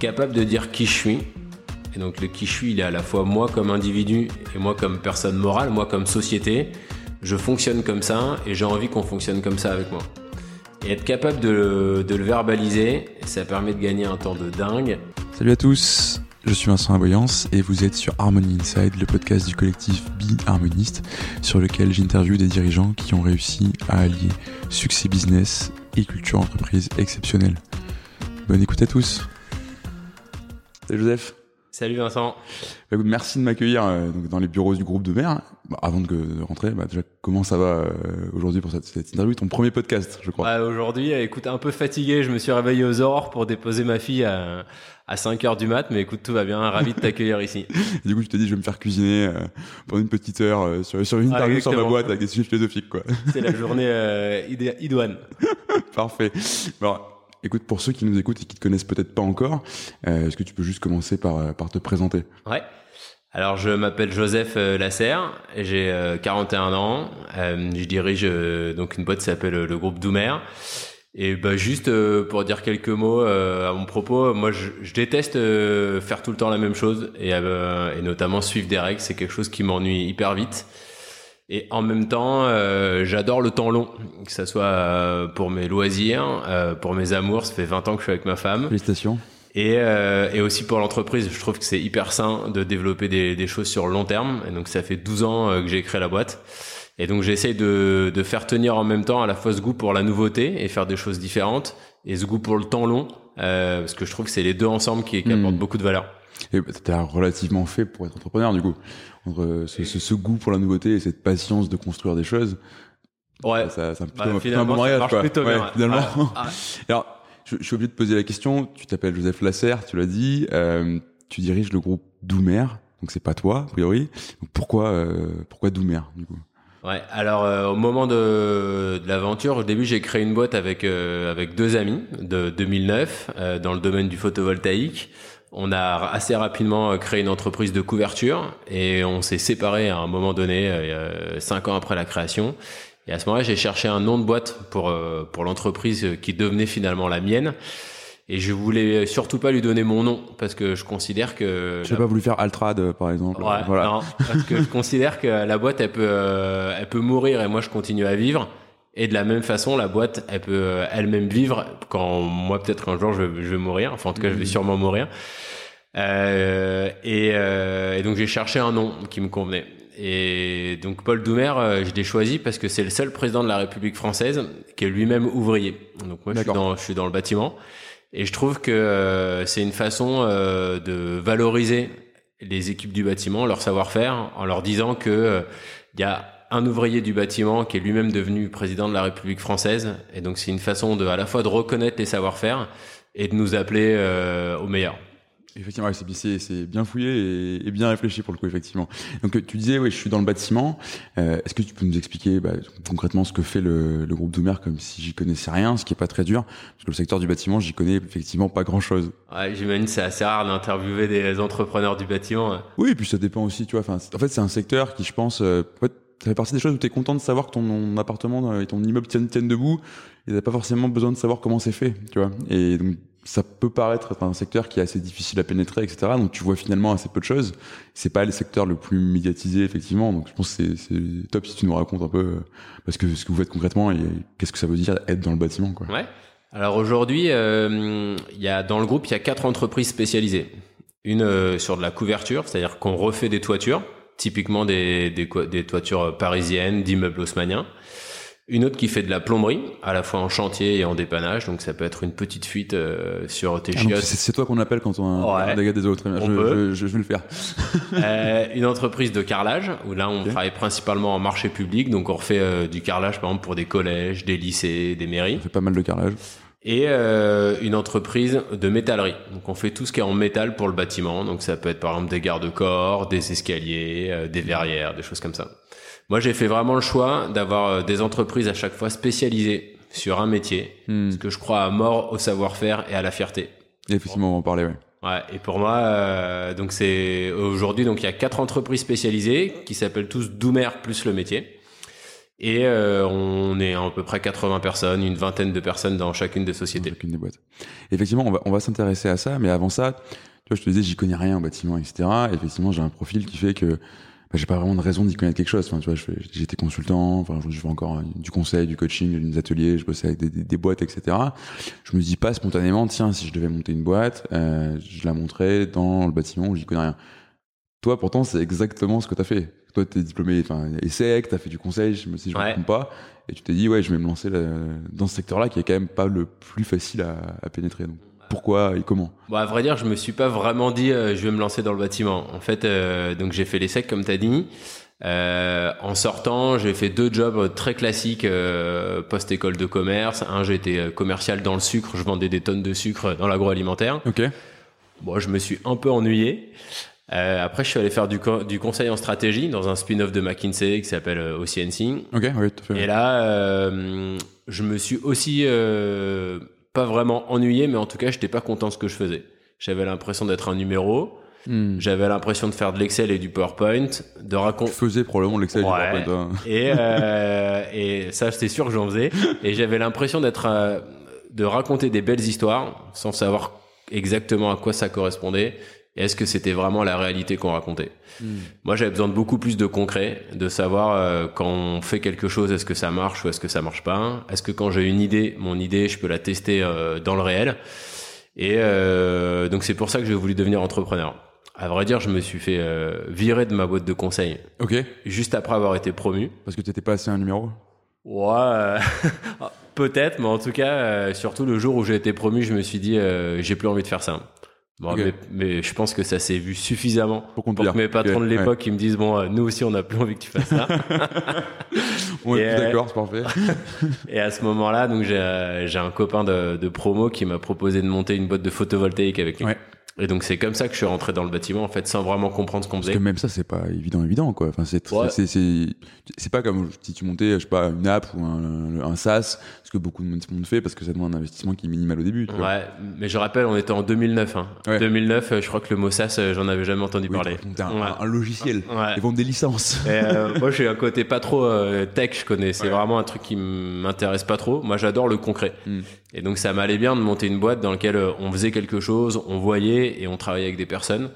capable de dire qui je suis. Et donc le qui je suis, il est à la fois moi comme individu et moi comme personne morale, moi comme société. Je fonctionne comme ça et j'ai envie qu'on fonctionne comme ça avec moi. Et être capable de, le verbaliser, ça permet de gagner un temps de dingue. Salut à tous, je suis Vincent Aboyance et vous êtes sur Harmony Inside, le podcast du collectif Be Harmoniste, sur lequel j'interviewe des dirigeants qui ont réussi à allier succès business et culture entreprise exceptionnelle. Bonne écoute à tous. Salut Joseph. Salut Vincent. Bah, merci de m'accueillir euh, dans les bureaux du groupe de mer. Bah, avant de, rentrer, bah, déjà comment ça va euh, aujourd'hui pour cette, cette, interview, ton premier podcast, je crois? Bah, aujourd'hui, écoute, un peu fatigué. Je me suis réveillé aux aurores pour déposer ma fille à, à 5 heures du mat, mais écoute, tout va bien. Ravi de t'accueillir ici. du coup, je t'ai dit, je vais me faire cuisiner euh, pendant une petite heure sur, sur une ah, interview sur ma boîte avec des sujets philosophiques, quoi. C'est la journée idoine. Parfait. Bon, Écoute, pour ceux qui nous écoutent et qui te connaissent peut-être pas encore, euh, est-ce que tu peux juste commencer par, euh, te présenter? Ouais. Alors, je m'appelle Joseph euh, Lasserre, j'ai 41 ans, je dirige donc une boîte qui s'appelle le groupe Doumer. Et bah juste pour dire quelques mots à mon propos, moi je, je déteste faire tout le temps la même chose et, et notamment suivre des règles, c'est quelque chose qui m'ennuie hyper vite. Et en même temps, euh, j'adore le temps long, que ça soit euh, pour mes loisirs, euh, pour mes amours. Ça fait 20 ans que je suis avec ma femme. Félicitations. Et, euh, et aussi pour l'entreprise, je trouve que c'est hyper sain de développer des, des, choses sur le long terme. Et donc ça fait 12 ans euh, que j'ai créé la boîte. Et donc j'essaye de, de faire tenir en même temps à la fois ce goût pour la nouveauté et faire des choses différentes, et ce goût pour le temps long, parce que je trouve que c'est les deux ensemble qui, qui apportent hmm. beaucoup de valeur. Et t'as relativement fait pour être entrepreneur du coup entre ce, ce, ce, goût pour la nouveauté et cette patience de construire des choses. Ouais. Ça, ça, plutôt, bah, un bon mariage, quoi. Ouais, bien, finalement. Alors, je, je, suis obligé de poser la question. Tu t'appelles Joseph Lasserre, tu l'as dit. Euh, tu diriges le groupe Doumer. Donc c'est pas toi, a priori. Donc pourquoi, euh, pourquoi Doumer, du coup? Ouais, alors euh, au moment de, de l'aventure, au début j'ai créé une boîte avec euh, avec deux amis de 2009 euh, dans le domaine du photovoltaïque. On a assez rapidement euh, créé une entreprise de couverture et on s'est séparé à un moment donné, euh, cinq ans après la création. Et à ce moment-là, j'ai cherché un nom de boîte pour euh, pour l'entreprise qui devenait finalement la mienne. Et je voulais surtout pas lui donner mon nom parce que je considère que. Je n'ai pas voulu faire Altrad par exemple. Ouais, voilà. Non, parce que je considère que la boîte elle peut elle peut mourir et moi je continue à vivre. Et de la même façon, la boîte, elle peut euh, elle-même vivre quand moi peut-être un jour je vais, je vais mourir. Enfin, en tout cas, je vais mmh. sûrement mourir. Euh, et, euh, et, donc j'ai cherché un nom qui me convenait. Et donc Paul Doumer, euh, je l'ai choisi parce que c'est le seul président de la République française qui est lui-même ouvrier. Donc moi, je suis, dans, je suis dans le bâtiment. Et je trouve que euh, c'est une façon de valoriser les équipes du bâtiment, leur savoir-faire, en leur disant que il y a un ouvrier du bâtiment qui est lui-même devenu président de la République française. Et donc c'est une façon de à la fois de reconnaître les savoir-faire et de nous appeler euh, au meilleur. Effectivement, c'est bien fouillé et, bien réfléchi pour le coup, effectivement. Donc tu disais, oui, je suis dans le bâtiment. Euh, Est-ce que tu peux nous expliquer bah, concrètement ce que fait le, le groupe Doumer, comme si j'y connaissais rien, ce qui est pas très dur, parce que le secteur du bâtiment, j'y connais effectivement pas grand-chose. Ouais, J'imagine c'est assez rare d'interviewer des entrepreneurs du bâtiment. Oui, et puis ça dépend aussi, tu vois. En fait, c'est un secteur qui, je pense, euh, ça fait partie des choses où tu es content de savoir que ton appartement et ton immeuble tiennent, tiennent debout et t'as pas forcément besoin de savoir comment c'est fait, tu vois. Et donc, ça peut paraître être un secteur qui est assez difficile à pénétrer, etc. Donc, tu vois finalement assez peu de choses. C'est pas le secteur le plus médiatisé, effectivement. Donc, je pense que c'est top si tu nous racontes un peu euh, parce que ce que vous faites concrètement et qu'est-ce que ça veut dire être dans le bâtiment, quoi. Ouais. Alors aujourd'hui, euh, il y a dans le groupe, il y a quatre entreprises spécialisées. Une euh, sur de la couverture, c'est-à-dire qu'on refait des toitures typiquement des, des, des toitures parisiennes, d'immeubles haussmanniens. Une autre qui fait de la plomberie, à la fois en chantier et en dépannage, donc ça peut être une petite fuite euh, sur tes ah, C'est toi qu'on appelle quand on a un dégât des autres. Je, je, je, vais le faire. euh, une entreprise de carrelage, où là on travaille principalement en marché public, donc on refait euh, du carrelage par exemple pour des collèges, des lycées, des mairies. On fait pas mal de carrelage et euh, une entreprise de métallerie. Donc on fait tout ce qui est en métal pour le bâtiment. Donc ça peut être par exemple des garde-corps, des escaliers, euh, des verrières, des choses comme ça. Moi j'ai fait vraiment le choix d'avoir euh, des entreprises à chaque fois spécialisées sur un métier, hmm. parce que je crois à mort au savoir-faire et à la fierté. effectivement, on va en parler, ouais. Ouais, et pour moi, euh, donc c'est aujourd'hui donc il y a quatre entreprises spécialisées qui s'appellent tous Doumer plus le métier. Et euh, on est à peu près 80 personnes, une vingtaine de personnes dans chacune des sociétés. Dans chacune des boîtes. Effectivement, on va, on va s'intéresser à ça, mais avant ça, tu vois, je te disais, j'y connais rien en bâtiment, etc. Et effectivement, j'ai un profil qui fait que bah, j'ai pas vraiment de raison d'y connaître quelque chose. Enfin, tu vois, j'étais consultant, enfin, je fais encore euh, du conseil, du coaching, des ateliers, je bossais avec des, des, boîtes, etc. Je me dis pas spontanément, tiens, si je devais monter une boîte, euh, je la montrais dans le bâtiment où j'y connais rien. Toi, pourtant, c'est exactement ce que tu as fait. Toi, tu es diplômé, enfin, ESSEC, tu as fait du conseil, si je me trompe pas, et tu t'es dit, ouais, je vais me lancer là, dans ce secteur-là qui est quand même pas le plus facile à, à pénétrer. Donc, pourquoi et comment? Bon, À vrai dire, je me suis pas vraiment dit, euh, je vais me lancer dans le bâtiment. En fait, euh, donc j'ai fait l'ESSEC, comme tu as dit. Euh, en sortant, j'ai fait deux jobs très classiques euh, post-école de commerce. Un, j'étais commercial dans le sucre, je vendais des tonnes de sucre dans l'agroalimentaire. Ok. Bon, je me suis un peu ennuyé. Euh, après, je suis allé faire du, du conseil en stratégie dans un spin-off de McKinsey qui s'appelle euh, OCNC. Ok, oui, tout à fait. Et là, euh, je me suis aussi euh, pas vraiment ennuyé, mais en tout cas, j'étais pas content de ce que je faisais. J'avais l'impression d'être un numéro. Hmm. J'avais l'impression de faire de l'Excel et du PowerPoint, de raconter. Tu faisais probablement l'Excel ouais. et du PowerPoint. Hein. Et, euh, et ça, c'était sûr que j'en faisais. Et j'avais l'impression d'être, euh, de raconter des belles histoires sans savoir exactement à quoi ça correspondait est-ce que c'était vraiment la réalité qu'on racontait mmh. Moi, j'avais besoin de beaucoup plus de concret, de savoir euh, quand on fait quelque chose, est-ce que ça marche ou est-ce que ça marche pas? Est-ce que quand j'ai une idée, mon idée, je peux la tester euh, dans le réel? Et euh, donc, c'est pour ça que j'ai voulu devenir entrepreneur. À vrai dire, je me suis fait euh, virer de ma boîte de conseil. Ok. Juste après avoir été promu. Parce que tu n'étais pas assez un numéro? Ouais, euh, peut-être, mais en tout cas, euh, surtout le jour où j'ai été promu, je me suis dit, j'ai plus envie de faire ça. Bon, okay. mais, mais, je pense que ça s'est vu suffisamment pour, pour que mes patrons okay. de l'époque ouais. me disent bon, euh, nous aussi on n'a plus envie que tu fasses ça. on est euh, d'accord, c'est parfait. et à ce moment-là, donc j'ai un copain de, de promo qui m'a proposé de monter une boîte de photovoltaïque avec lui. Ouais. Et donc c'est comme ça que je suis rentré dans le bâtiment en fait sans vraiment comprendre ce qu'on faisait. Parce que même ça c'est pas évident évident quoi. Enfin c'est ouais. c'est c'est pas comme si tu montais je sais pas une app ou un, un SaaS ce que beaucoup de monde fait parce que ça demande un investissement qui est minimal au début. Tu ouais, vois. mais je rappelle on était en 2009 hein. Ouais. 2009 je crois que le mot SaaS j'en avais jamais entendu Oui, parler. un, Ouais. un logiciel. Ouais. Ils vendent des licences. Et, euh, moi, j'ai un côté pas trop euh, tech, je connais. C'est vraiment un truc qui m'intéresse pas trop. Moi, j'adore le concret. Mm. Et donc, ça m'allait bien de monter une boîte dans laquelle euh, on faisait quelque chose, on voyait et on travaillait avec des personnes.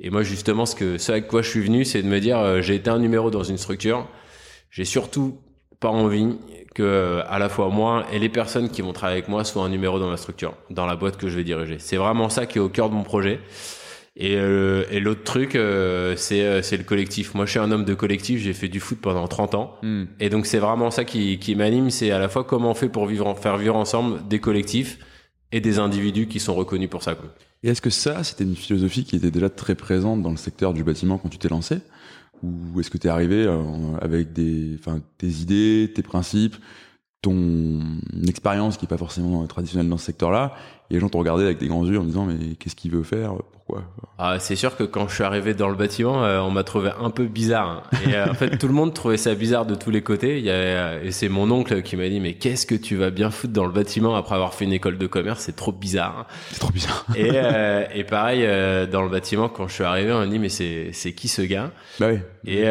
Et moi, justement, ce que, ce avec quoi je suis venu, c'est de me dire, euh, j'ai été un numéro dans une structure. J'ai surtout pas envie que euh, à la fois moi et les personnes qui vont travailler avec moi soient un numéro dans ma structure, dans la boîte que je vais diriger. C'est vraiment ça qui est au cœur de mon projet. Et, euh, et l'autre truc, euh, c'est euh, c'est le collectif. Moi, je suis un homme de collectif. J'ai fait du foot pendant 30 ans. Mm. Et donc, c'est vraiment ça qui, qui m'anime. C'est à la fois comment on fait pour vivre, faire vivre ensemble des collectifs et des individus qui sont reconnus pour ça. Quoi. Et est-ce que ça, c'était une philosophie qui était déjà très présente dans le secteur du bâtiment quand tu t'es lancé? Ou est-ce que tu es arrivé euh, avec des, enfin, tes idées, tes principes, ton expérience qui est pas forcément traditionnelle dans ce secteur-là, et les gens t'ont regardé avec des grands yeux en disant mais qu'est-ce qu'il veut faire? Pourquoi? Ah, c'est sûr que quand je suis arrivé dans le bâtiment, euh, on m'a trouvé un peu bizarre. hein. Et euh, en fait, tout le monde trouvait ça bizarre de tous les côtés. Il y avait, euh, et c'est mon oncle qui m'a dit mais qu'est-ce que tu vas bien foutre dans le bâtiment après avoir fait une école de commerce? C'est trop bizarre. hein. C'est trop bizarre. Et, euh, et pareil dans le bâtiment, quand je suis arrivé, on m'a dit mais c'est c'est qui ce gars? Bah oui. Et,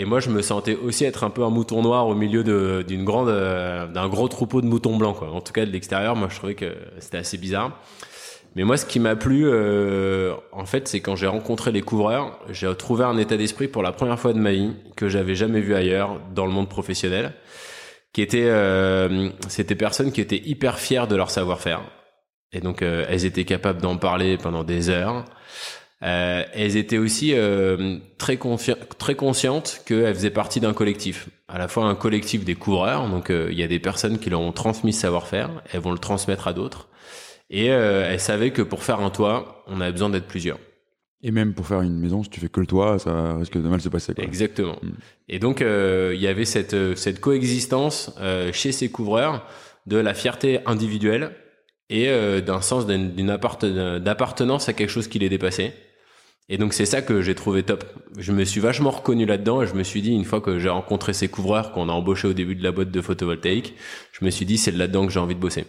et moi, je me sentais aussi être un peu un mouton noir au milieu de- d'une grande, d'un gros troupeau de moutons blancs, quoi. En tout cas, de l'extérieur, moi, je trouvais que c'était assez bizarre. Mais moi, ce qui m'a plu, euh, en fait, c'est quand j'ai rencontré les couvreurs, j'ai trouvé un état d'esprit pour la première fois de ma vie que j'avais jamais vu ailleurs dans le monde professionnel, qui était, euh, c'était personnes qui étaient hyper fières de leur savoir-faire. Et donc, euh, elles étaient capables d'en parler pendant des heures. Elles étaient aussi très, très conscientes qu'elles faisaient partie d'un collectif. À la fois un collectif des coureurs, donc il y a des personnes qui leur ont transmis ce savoir-faire, elles vont le transmettre à d'autres. Et euh, elles savaient que pour faire un toit, on avait besoin d'être plusieurs. Et même pour faire une maison, si tu fais que le toit, ça risque de mal se passer. Quoi. Exactement. Mm. Et donc, euh, il y avait cette, euh, cette coexistence euh, chez ces couvreurs de la fierté individuelle et d'un sens d'une d'appartenance à quelque chose qui les dépassait. Et donc, c'est ça que j'ai trouvé top. Je me suis vachement reconnu là-dedans et je me suis dit, une fois que j'ai rencontré ces couvreurs qu'on a embauchés au début de la boîte de photovoltaïque, je me suis dit, c'est là-dedans que j'ai envie de bosser.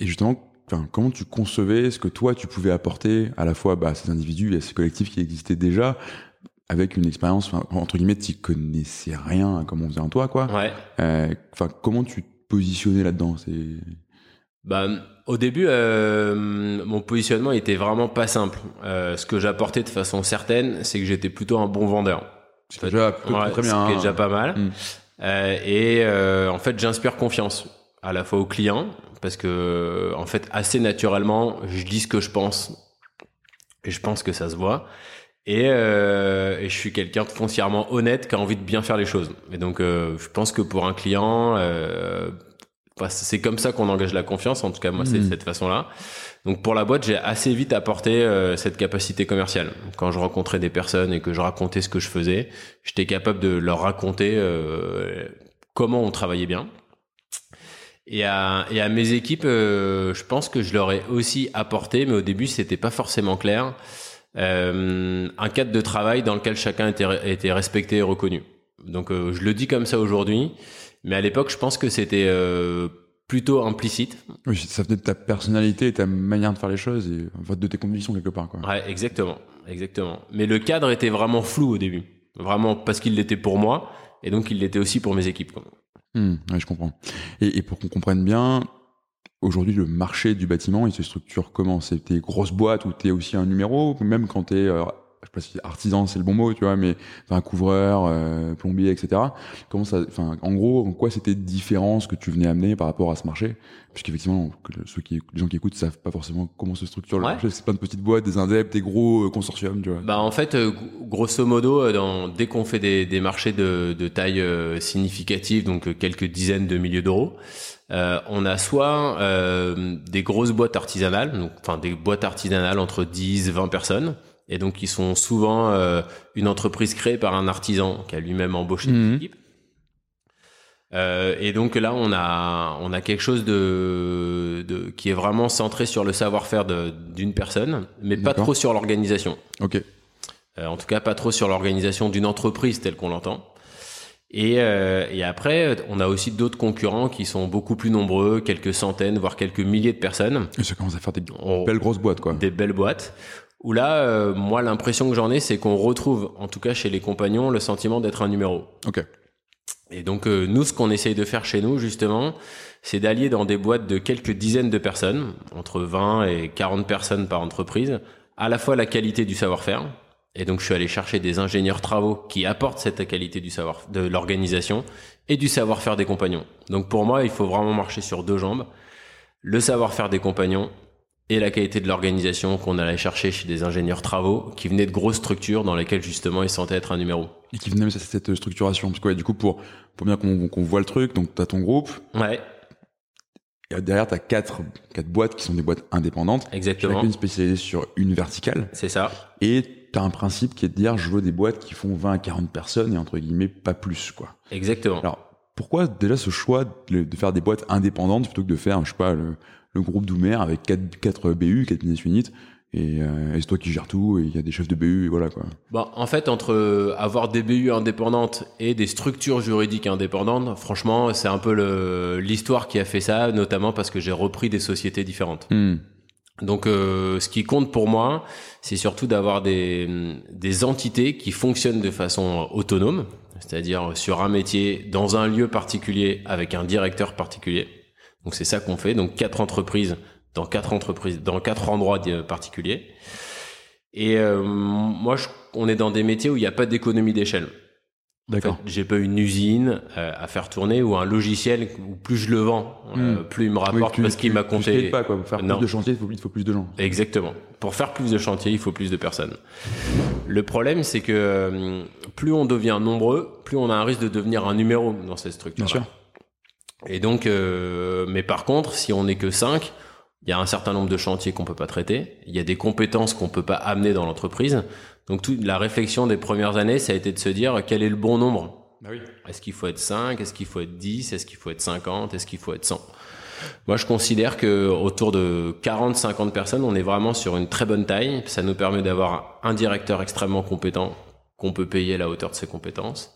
Et justement, enfin, comment tu concevais ce que toi tu pouvais apporter à la fois bah, à ces individus et à ces collectifs qui existaient déjà avec une expérience, entre guillemets, tu connaissais rien à comment on faisait un toit, quoi. Ouais. Euh, Enfin, comment tu te positionnais là-dedans? C'est Bah, au début, euh, mon positionnement était vraiment pas simple. Euh, ce que j'apportais de façon certaine, c'est que j'étais plutôt un bon vendeur. c'est déjà Ouais, très bien. hein. déjà pas mal. Mm. Euh, et en fait, j'inspire confiance à la fois aux clients parce que en fait, assez naturellement, je dis ce que je pense et je pense que ça se voit. Et, euh, et je suis quelqu'un de foncièrement honnête qui a envie de bien faire les choses. Et donc, euh, je pense que pour un client, euh, bah, c'est comme ça qu'on engage la confiance. En tout cas, moi, c'est Mhm. cette façon-là. Donc, pour la boîte, j'ai assez vite apporté cette capacité commerciale. Quand je rencontrais des personnes et que je racontais ce que je faisais, j'étais capable de leur raconter comment on travaillait bien. Et à, et à mes équipes, euh, je pense que je leur ai aussi apporté, mais au début, c'était pas forcément clair, euh, un cadre de travail dans lequel chacun était, était respecté et reconnu. Donc, euh, je le dis comme ça aujourd'hui, mais à l'époque, je pense que c'était euh, plutôt implicite. Oui, ça venait de ta personnalité et ta manière de faire les choses et en fait, de tes convictions quelque part, quoi. Ouais, exactement, exactement. Mais le cadre était vraiment flou au début, vraiment parce qu'il l'était pour moi, et donc il l'était aussi pour mes équipes. quoi. Ouais, je comprends. Et, pour qu'on comprenne bien, aujourd'hui, le marché du bâtiment, il se structure comment? C'est des grosses boîtes où t'es aussi un numéro, même quand t'es, euh, je sais pas si artisan, c'est le bon mot, tu vois, mais enfin, couvreur, euh, plombier, etc. Comment ça, enfin, en gros, en quoi c'était différent ce que tu venais amener par rapport à ce marché? Puisqu'effectivement, ceux qui, les gens qui écoutent savent pas forcément comment se structure le Ouais. marché. C'est plein de petites boîtes, des indeps, des gros euh, consortiums, tu vois. Bah en fait, euh, grosso modo, euh, dans, dès qu'on fait des, des marchés de, de taille significative, donc quelques dizaines de milliers d'euros, euh, on a soit euh, des grosses boîtes artisanales, donc enfin des boîtes artisanales entre 10, 20 personnes, et donc qui sont souvent euh, une entreprise créée par un artisan qui a lui-même embauché Mhm. des équipes. Euh, et donc là, on a on a quelque chose de, de qui est vraiment centré sur le savoir-faire d'une personne, mais pas trop sur l'organisation. Ok. Euh, en tout cas, pas trop sur l'organisation d'une entreprise telle qu'on l'entend. Et, euh, et après, on a aussi d'autres concurrents qui sont beaucoup plus nombreux, quelques centaines, voire quelques milliers de personnes, Et ça commence à faire des On- belles grosses boîtes, quoi. des belles boîtes. Où là, euh, moi, l'impression que j'en ai, c'est qu'on retrouve, en tout cas chez les compagnons, le sentiment d'être un numéro. Ok. Et donc, euh, nous, ce qu'on essaye de faire chez nous, justement, c'est d'allier dans des boîtes de quelques dizaines de personnes, entre 20 et 40 personnes par entreprise, à la fois la qualité du savoir-faire. Et donc, je suis allé chercher des ingénieurs travaux qui apportent cette qualité du savoir, de l'organisation et du savoir-faire des compagnons. Donc, pour moi, il faut vraiment marcher sur deux jambes. Le savoir-faire des compagnons et la qualité de l'organisation qu'on allait chercher chez des ingénieurs travaux qui venaient de grosses structures dans lesquelles, justement, ils sentaient être un numéro. Et qui venait même cette structuration. Parce que, ouais, du coup, pour, pour bien qu'on qu'on voit le truc, donc t'as ton groupe, Ouais, et derrière t'as quatre, quatre boîtes qui sont des boîtes indépendantes, exactement. chacune spécialisée sur une verticale. C'est ça. Et t'as un principe qui est de dire, je veux des boîtes qui font 20 à 40 personnes et entre guillemets, pas plus, quoi. Exactement. Alors, pourquoi déjà ce choix de, de faire des boîtes indépendantes plutôt que de faire, je sais pas, le, le groupe Doumer avec 4, 4 BU, 4 business units, et, euh, et c'est toi qui gères tout, et il y a des chefs de BU, et voilà, quoi. Bon, en fait, entre avoir des BU indépendantes et des structures juridiques indépendantes, franchement, c'est un peu l'histoire qui a fait ça, notamment parce que j'ai repris des sociétés différentes. Hmm. Donc, euh, ce qui compte pour moi, c'est surtout d'avoir des, des entités qui fonctionnent de façon autonome, c'est-à-dire sur un métier, dans un lieu particulier, avec un directeur particulier. Donc, c'est ça qu'on fait. Donc, quatre entreprises dans quatre entreprises, dans quatre endroits di- particuliers. Et euh, moi, je- on est dans des métiers où il n'y a pas d'économie d'échelle. En fait, D'accord. j'ai pas une usine euh, à faire tourner ou un logiciel où plus je le vends, euh, plus il me rapporte tu- parce qu'il m'a compté. pas, quoi. Pour faire Non. plus de chantiers, il faut, il faut plus de gens. Exactement. Pour faire plus de chantiers, il faut plus de personnes. Le problème, c'est que euh, plus on devient nombreux, plus on a un risque de devenir un numéro dans cette structure. Bien sûr. Et donc, euh, mais par contre, si on n'est que 5, il y a un certain nombre de chantiers qu'on peut pas traiter. Il y a des compétences qu'on peut pas amener dans l'entreprise. Donc, toute la réflexion des premières années, ça a été de se dire quel est le bon nombre? Bah oui. Est-ce qu'il faut être 5 Est-ce qu'il faut être 10 Est-ce qu'il faut être 50 Est-ce qu'il faut être 100 Moi, je considère que autour de 40-50 personnes, on est vraiment sur une très bonne taille. Ça nous permet d'avoir un directeur extrêmement compétent qu'on peut payer à la hauteur de ses compétences.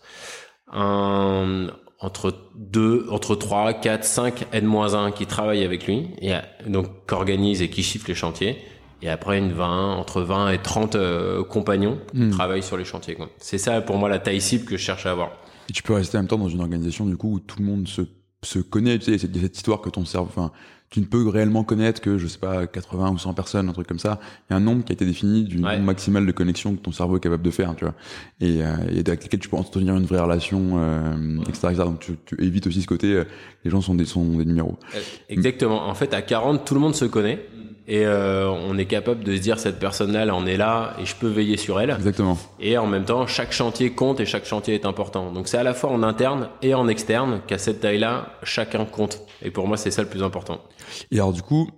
Un, entre 2, entre 3, 4, 5 N-1 qui travaillent avec lui et euh, donc qui organisent et qui chiffrent les chantiers et après une 20, entre 20 et 30 euh, compagnons qui Hmm. travaillent sur les chantiers. C'est ça pour moi la taille cible que je cherche à avoir. Et tu peux rester en même temps dans une organisation du coup où tout le monde se, se connaît. Tu sais, a cette histoire que ton cerveau, enfin, tu ne peux réellement connaître que, je sais pas, 80 ou 100 personnes, un truc comme ça. Il y a un nombre qui a été défini du Ouais. nombre maximal de connexions que ton cerveau est capable de faire, tu vois. Et, euh, et avec lesquelles tu peux entretenir une vraie relation, euh, etc., etc. Donc tu, tu évites aussi ce côté, euh, les gens sont des, sont des numéros. Euh, Exactement. En fait, à 40, tout le monde se connaît et euh, on est capable de se dire cette personne-là, elle en est là et je peux veiller sur elle. Exactement. Et en même temps, chaque chantier compte et chaque chantier est important. Donc c'est à la fois en interne et en externe qu'à cette taille-là, chacun compte. Et pour moi, c'est ça le plus important. Et alors du coup,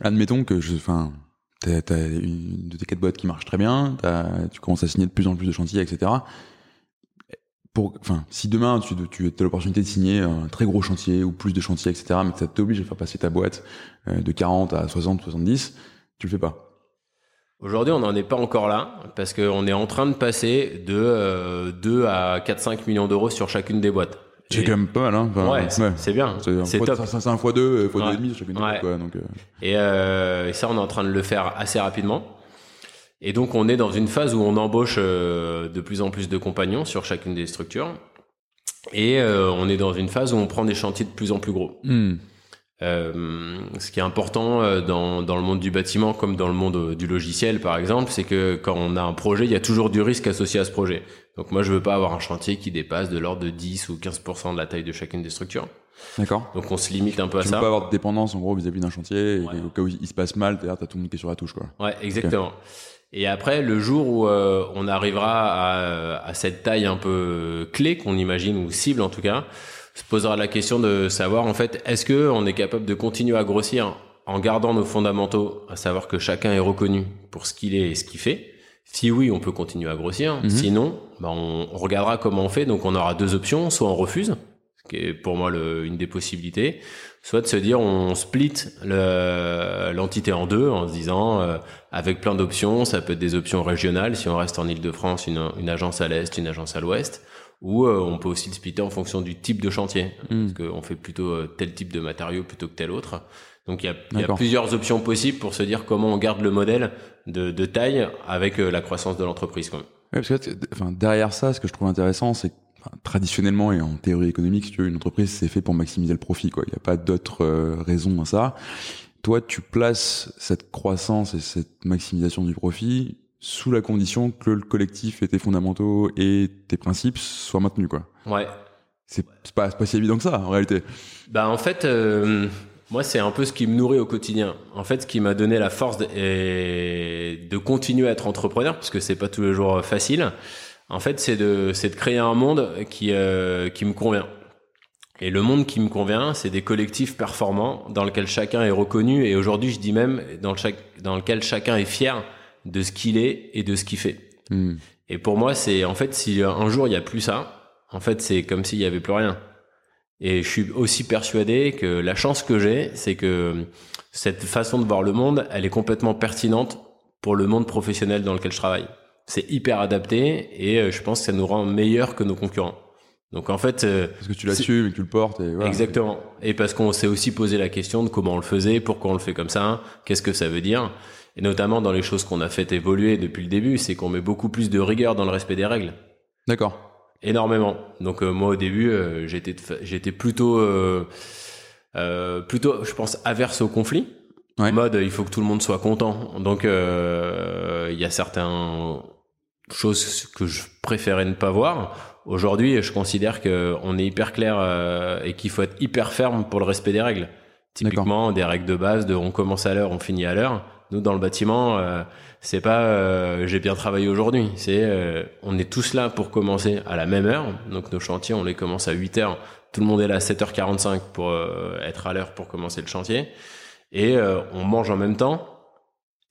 admettons que je, enfin, t'as, une de tes quatre boîtes qui marche très bien, tu commences à signer de plus en plus de chantiers, etc. Pour, enfin, si demain tu, as l'opportunité de signer un très gros chantier ou plus de chantiers, etc., mais que ça t'oblige à faire passer ta boîte euh, de 40 à 60, 70, tu le fais pas. Aujourd'hui, on n'en est pas encore là parce qu'on est en train de passer de euh, 2 à 4-5 millions d'euros sur chacune des boîtes. C'est quand même pas mal, hein. Enfin, Ouais, c'est- c'est bien. C'est, fois- top. C'est un fois deux, fois deux Ouais. et demi sur chacune Ouais. quoi. Donc, euh, Et, euh, et ça, on est en train de le faire assez rapidement. Et donc, on est dans une phase où on embauche euh, de plus en plus de compagnons sur chacune des structures. Et euh, on est dans une phase où on prend des chantiers de plus en plus gros. hmm. Euh, ce qui est important euh, dans, dans le monde du bâtiment comme dans le monde euh, du logiciel par exemple, c'est que quand on a un projet, il y a toujours du risque associé à ce projet. Donc moi je veux pas avoir un chantier qui dépasse de l'ordre de 10 ou 15% de la taille de chacune des structures. D'accord. Donc on se limite un peu à Tu veux ça. pas avoir de dépendance, en gros, vis-à-vis d'un chantier, et au cas où il se passe mal, t'as t'as tout le monde qui est sur la touche, quoi. Ouais, exactement. Et après, le jour où euh, on arrivera à, à cette taille un peu clé qu'on imagine ou cible en tout cas, se posera la question de savoir en fait est-ce que on est capable de continuer à grossir en gardant nos fondamentaux, à savoir que chacun est reconnu pour ce qu'il est et ce qu'il fait? Si oui, on peut continuer à grossir. Mhm. Sinon, bah, on, on regardera comment on fait. Donc, on aura deux options. Soit on refuse, ce qui est pour moi le- une des possibilités, soit de se dire on split le- l'entité en deux en se disant euh, avec plein d'options, ça peut être des options régionales si on reste en Ile-de-France, une, une agence à l'est, une agence à l'ouest, ou euh, on peut aussi le splitter en fonction du type de chantier, Mm. parce qu'on fait plutôt euh, tel type de matériau plutôt que tel autre. Donc il y a, il y a plusieurs options possibles pour se dire comment on garde le modèle de, de taille avec euh, la croissance de l'entreprise. Ouais, parce que enfin, derrière ça, ce que je trouve intéressant, c'est que traditionnellement et en théorie économique, si tu veux, une entreprise, c'est fait pour maximiser le profit. quoi. Il n'y a pas d'autre euh, raison à ça. Toi, tu places cette croissance et cette maximisation du profit sous la condition que le collectif et tes fondamentaux et tes principes soient maintenus. quoi. Ouais. C'est pas, pas si évident que ça, en réalité. Bah en fait, euh, moi c'est un peu ce qui me nourrit au quotidien. En fait, ce qui m'a donné la force de, et de continuer à être entrepreneur, parce que c'est pas tous les jours facile. En fait, c'est de de créer un monde qui euh, qui me convient. Et le monde qui me convient, c'est des collectifs performants dans lequel chacun est reconnu et aujourd'hui, je dis même dans le chaque dans lequel chacun est fier de ce qu'il est et de ce qu'il fait. Hmm. Et pour moi, c'est en fait si un jour il y a plus ça, en fait c'est comme s'il y avait plus rien. Et je suis aussi persuadé que la chance que j'ai, c'est que cette façon de voir le monde, elle est complètement pertinente pour le monde professionnel dans lequel je travaille. C'est hyper adapté et euh, je pense que ça nous rend meilleurs que nos concurrents. Donc en fait, euh, Parce que tu l'assumes et que tu le portes. Et voilà. Exactement. Et parce qu'on s'est aussi posé la question de comment on le faisait, pourquoi on le fait comme ça, qu'est-ce que ça veut dire. Et notamment dans les choses qu'on a fait évoluer depuis le début, c'est qu'on met beaucoup plus de rigueur dans le respect des règles. D'accord. Énormément. Donc euh, moi au début, euh, j'étais j'étais plutôt euh, euh, plutôt, je pense, averse au conflit. Ouais. En mode, il faut que tout le monde soit content. Donc euh, il y a certaines choses que je préférais ne pas voir. Aujourd'hui, je considère que on est hyper clair euh, et qu'il faut être hyper ferme pour le respect des règles. Typiquement, des règles de base de on commence à l'heure, on finit à l'heure. Nous, dans le bâtiment, euh, c'est pas euh, j'ai bien travaillé aujourd'hui. C'est euh, on est tous là pour commencer à la même heure. Donc nos chantiers, on les commence à 8 heures. Tout le monde est là à 7h45 pour être à l'heure pour commencer le chantier. Et on mange en même temps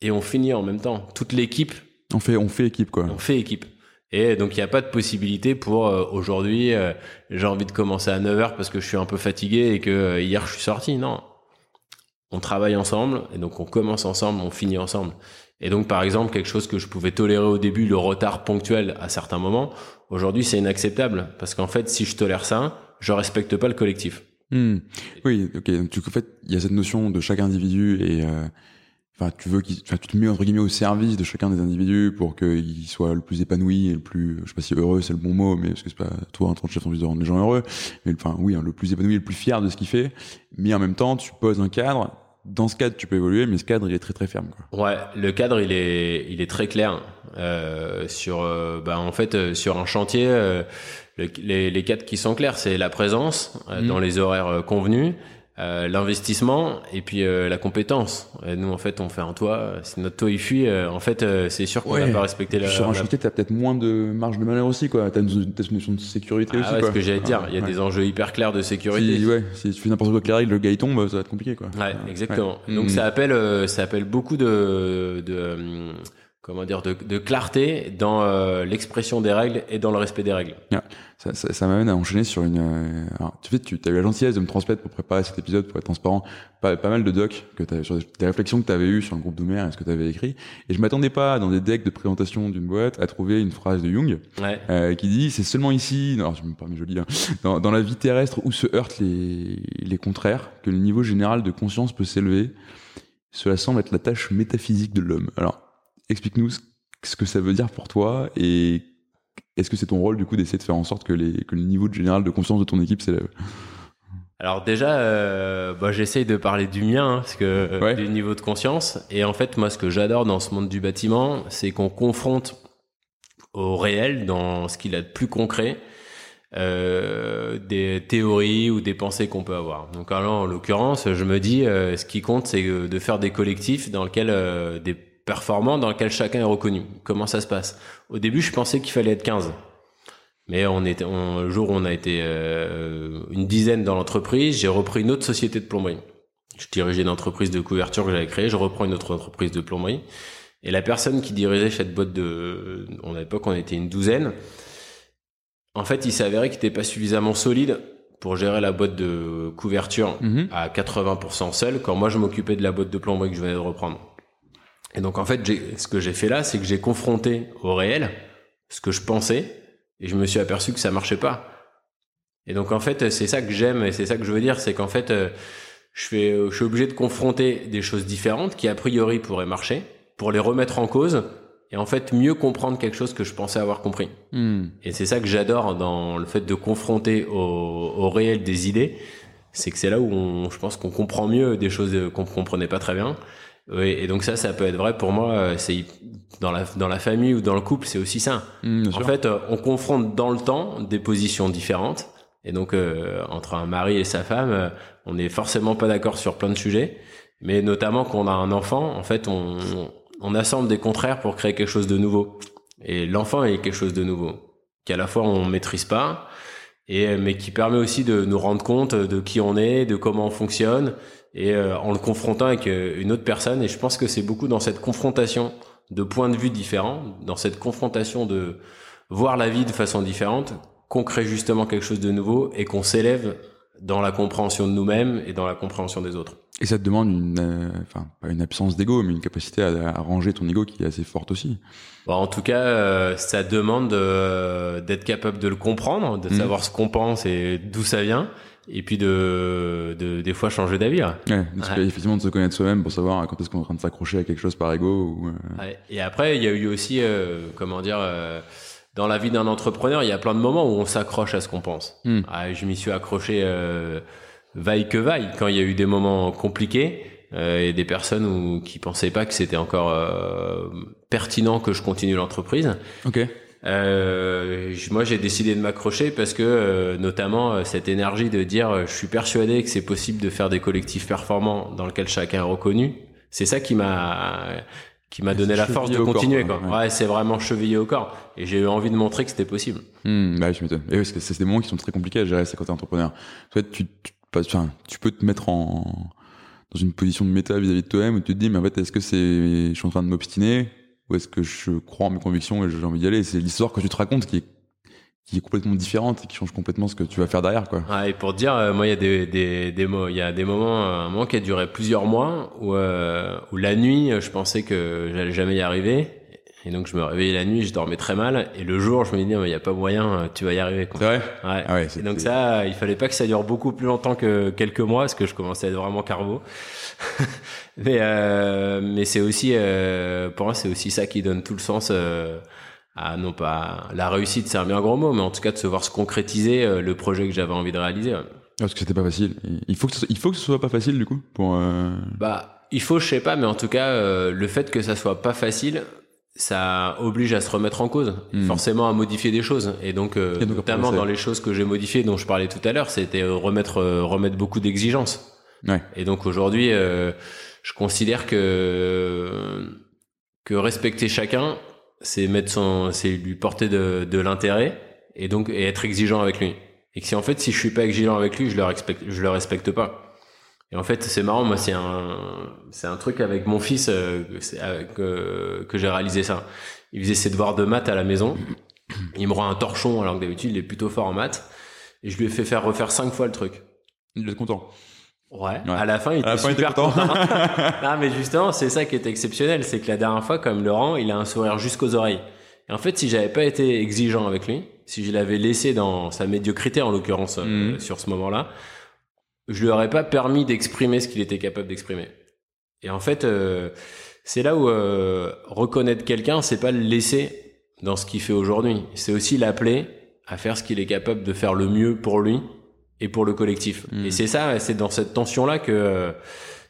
et on finit en même temps. Toute l'équipe, On fait, on fait équipe, quoi. on fait équipe. Et donc il n'y a pas de possibilité pour euh, aujourd'hui, euh, j'ai envie de commencer à 9h parce que je suis un peu fatigué et que euh, hier je suis sorti. Non. On travaille ensemble et donc on commence ensemble, on finit ensemble. Et donc par exemple, quelque chose que je pouvais tolérer au début, le retard ponctuel à certains moments, aujourd'hui c'est inacceptable parce qu'en fait si je tolère ça, je respecte pas le collectif. Hmm. Oui, ok. Donc, en fait, il y a cette notion de chaque individu et, euh, enfin tu veux qu'il enfin tu te mets entre guillemets au service de chacun des individus pour qu'il soit le plus épanoui et le plus je sais pas si heureux c'est le bon mot mais parce que c'est pas toi en tant que chef envie de rendre les gens heureux. Mais enfin oui hein, le plus épanoui et le plus fier de ce qu'il fait. Mais en même temps tu poses un cadre. Dans ce cadre tu peux évoluer mais ce cadre il est très très ferme quoi. Ouais, le cadre il est il est très clair. Euh, sur euh, bah en fait euh, sur un chantier euh, le- les les cadres qui sont clairs c'est la présence euh, Mhm. dans les horaires euh, convenus euh, l'investissement et puis euh, la compétence. Et nous en fait on fait un toit, euh, si notre toit il fuit, euh, en fait euh, c'est sûr qu'on Ouais. va pas respecter la. sur un chantier t'as peut-être moins de marge de manœuvre aussi quoi t'as une, une notion de sécurité Ah aussi ouais, quoi. ce que j'allais dire, il y a Ouais. des enjeux hyper clairs de sécurité. si, ouais si tu fais n'importe quoi avec les règles le gars il tombe ça va être compliqué quoi Ouais, exactement. Donc Mhm. ça appelle, euh, ça appelle beaucoup de, de comment dire, de, de clarté dans euh, l'expression des règles et dans le respect des règles. Ça, ça, ça m'amène à enchaîner sur une. euh, alors, tu sais, tu as eu la gentillesse de me transmettre pour préparer cet épisode, pour être transparent, pas, pas mal de docs que t'avais sur des, réflexions que tu avais eues sur le groupe d'Omer et ce que tu avais écrit. Et je m'attendais pas dans des decks de présentation d'une boîte à trouver une phrase de Jung Ouais. euh, qui dit c'est seulement ici, non, je me permets joli, hein, dans, dans la vie terrestre où se heurtent les, les contraires que le niveau général de conscience peut s'élever. Cela semble être la tâche métaphysique de l'homme. Alors, explique-nous ce, que ça veut dire pour toi et est-ce que c'est ton rôle du coup d'essayer de faire en sorte que, les, que le niveau de général de conscience de ton équipe s'élève? Alors déjà, euh, bah, j'essaye de parler du mien, hein, parce que euh, Ouais. du niveau de conscience. Et en fait, moi, ce que j'adore dans ce monde du bâtiment, c'est qu'on confronte au réel, dans ce qu'il a de plus concret, euh, des théories ou des pensées qu'on peut avoir. Donc alors, en l'occurrence, je me dis, euh, ce qui compte, c'est de faire des collectifs dans lesquels des performants, dans lesquels chacun est reconnu. Comment ça se passe? Au début, je pensais qu'il fallait être 15. Mais on était, on, le jour où on a été euh, une dizaine dans l'entreprise, j'ai repris une autre société de plomberie. Je dirigeais une entreprise de couverture que j'avais créée, je reprends une autre entreprise de plomberie. Et la personne qui dirigeait cette boîte de, on à l'époque on était une douzaine. En fait, il s'est avéré qu'il n'était pas suffisamment solide pour gérer la boîte de couverture Mhm. à 80% seul quand moi je m'occupais de la boîte de plomberie que je venais de reprendre. Et donc en fait, ce que j'ai fait là, c'est que j'ai confronté au réel ce que je pensais et je me suis aperçu que ça marchait pas. Et donc en fait, c'est ça que j'aime et c'est ça que je veux dire, c'est qu'en fait, euh, je fais, euh, je suis obligé de confronter des choses différentes qui a priori pourraient marcher pour les remettre en cause et en fait mieux comprendre quelque chose que je pensais avoir compris. Hmm. Et c'est ça que j'adore dans le fait de confronter au, au réel des idées, c'est que c'est là où on, je pense qu'on comprend mieux des choses qu'on comprenait pas très bien. Oui, et donc ça, ça peut être vrai pour moi. euh, C'est dans la dans la famille ou dans le couple, c'est aussi ça. Bien En sûr. fait, euh, on confronte dans le temps des positions différentes. Et donc, euh, entre un mari et sa femme, euh, on n'est forcément pas d'accord sur plein de sujets. Mais notamment quand on a un enfant, en fait, on, on assemble des contraires pour créer quelque chose de nouveau. Et l'enfant est quelque chose de nouveau, qu'à la fois on maîtrise pas, et mais qui permet aussi de nous rendre compte de qui on est, de comment on fonctionne, et euh, en le confrontant avec euh, une autre personne. Et je pense que c'est beaucoup dans cette confrontation de points de vue différents, dans cette confrontation de voir la vie de façon différente, qu'on crée justement quelque chose de nouveau et qu'on s'élève dans la compréhension de nous-mêmes et dans la compréhension des autres. Et ça te demande une, euh, enfin, pas une absence d'ego, mais une capacité à, à ranger ton ego qui est assez forte aussi. Bon, en tout cas, euh, ça demande euh, d'être capable de le comprendre, de Mhm. savoir ce qu'on pense et d'où ça vient, et puis de, de des fois changer d'avis. ouais. Ouais, Ouais. effectivement de se connaître soi-même pour savoir quand est-ce qu'on est en train de s'accrocher à quelque chose par ego ou. euh, Ouais. Et après, il y a eu aussi, euh, comment dire, euh, dans la vie d'un entrepreneur, il y a plein de moments où on s'accroche à ce qu'on pense. Hmm. Ah, je m'y suis accroché euh, vaille que vaille quand il y a eu des moments compliqués euh, et des personnes où, qui pensaient pas que c'était encore euh, pertinent que je continue l'entreprise. Ok. Euh, moi, j'ai décidé de m'accrocher parce que, euh, notamment, euh, cette énergie de dire, euh, je suis persuadé que c'est possible de faire des collectifs performants dans lesquels chacun est reconnu. C'est ça qui m'a qui m'a donné la force de corps, continuer. quoi, ouais. Ouais, c'est vraiment chevillé au corps. Et j'ai eu envie de montrer que c'était possible. Hmm, bah, je m'étonne. Et oui, parce que c'est des moments qui sont très compliqués à gérer, c'est quand t'es entrepreneur. En fait, tu, tu, enfin, tu peux te mettre en, dans une position de méta vis-à-vis de toi-même où tu te dis, mais en fait, est-ce que c'est, je suis en train de m'obstiner? Ou est-ce que je crois en mes convictions et j'ai envie d'y aller? C'est l'histoire que tu te racontes qui est, qui est complètement différente et qui change complètement ce que tu vas faire derrière, quoi. Ouais, et pour te dire, euh, moi, il y a des, des, des y a des moments, euh, un moment qui a duré plusieurs mois où, euh, où la nuit, euh, je pensais que j'allais jamais y arriver. Et donc je me réveillais la nuit, je dormais très mal. Et le jour, je me disais, il n'y a pas moyen, tu vas y arriver. C'est vrai? Ouais. Ah ouais, et donc ça, il fallait pas que ça dure beaucoup plus longtemps que quelques mois, parce que je commençais à être vraiment carbo. mais euh, mais c'est aussi, euh, pour moi, c'est aussi ça qui donne tout le sens euh, à non pas la réussite, c'est un bien gros mot, mais en tout cas de se voir se concrétiser euh, le projet que j'avais envie de réaliser. ouais. Parce que c'était pas facile. Il faut que ce, il faut que ce soit pas facile du coup pour. euh, Bah, il faut, je sais pas, mais en tout cas, euh, le fait que ça soit pas facile, ça oblige à se remettre en cause, Mm. forcément à modifier des choses. Et donc, euh, Et donc, notamment dans les choses que j'ai modifiées, dont je parlais tout à l'heure, c'était remettre euh, remettre beaucoup d'exigences. Ouais. Et donc aujourd'hui, euh, je considère que que respecter chacun, c'est mettre son, c'est lui porter de, de l'intérêt et donc et être exigeant avec lui. Et que si en fait si je suis pas exigeant avec lui, je le respecte, je le respecte pas. Et en fait, c'est marrant, moi, c'est un, c'est un truc avec mon fils euh, euh, que j'ai réalisé ça. Il faisait ses devoirs de maths à la maison. Il me rend un torchon alors que d'habitude il est plutôt fort en maths. Et je lui ai fait faire refaire cinq fois le truc. Il est content. Ouais. Ouais. À la fin, il À la était fin, il était super content. content. non, mais justement, c'est ça qui est exceptionnel, c'est que la dernière fois, comme Laurent, il a un sourire jusqu'aux oreilles. Et en fait, si j'avais pas été exigeant avec lui, si je l'avais laissé dans sa médiocrité, en l'occurrence, euh, Mhm. sur ce moment-là, je lui aurais pas permis d'exprimer ce qu'il était capable d'exprimer. Et en fait, euh, c'est là où euh, reconnaître quelqu'un, c'est pas le laisser dans ce qu'il fait aujourd'hui. C'est aussi l'appeler à faire ce qu'il est capable de faire le mieux pour lui et pour le collectif. Et c'est ça, c'est dans cette tension-là que euh,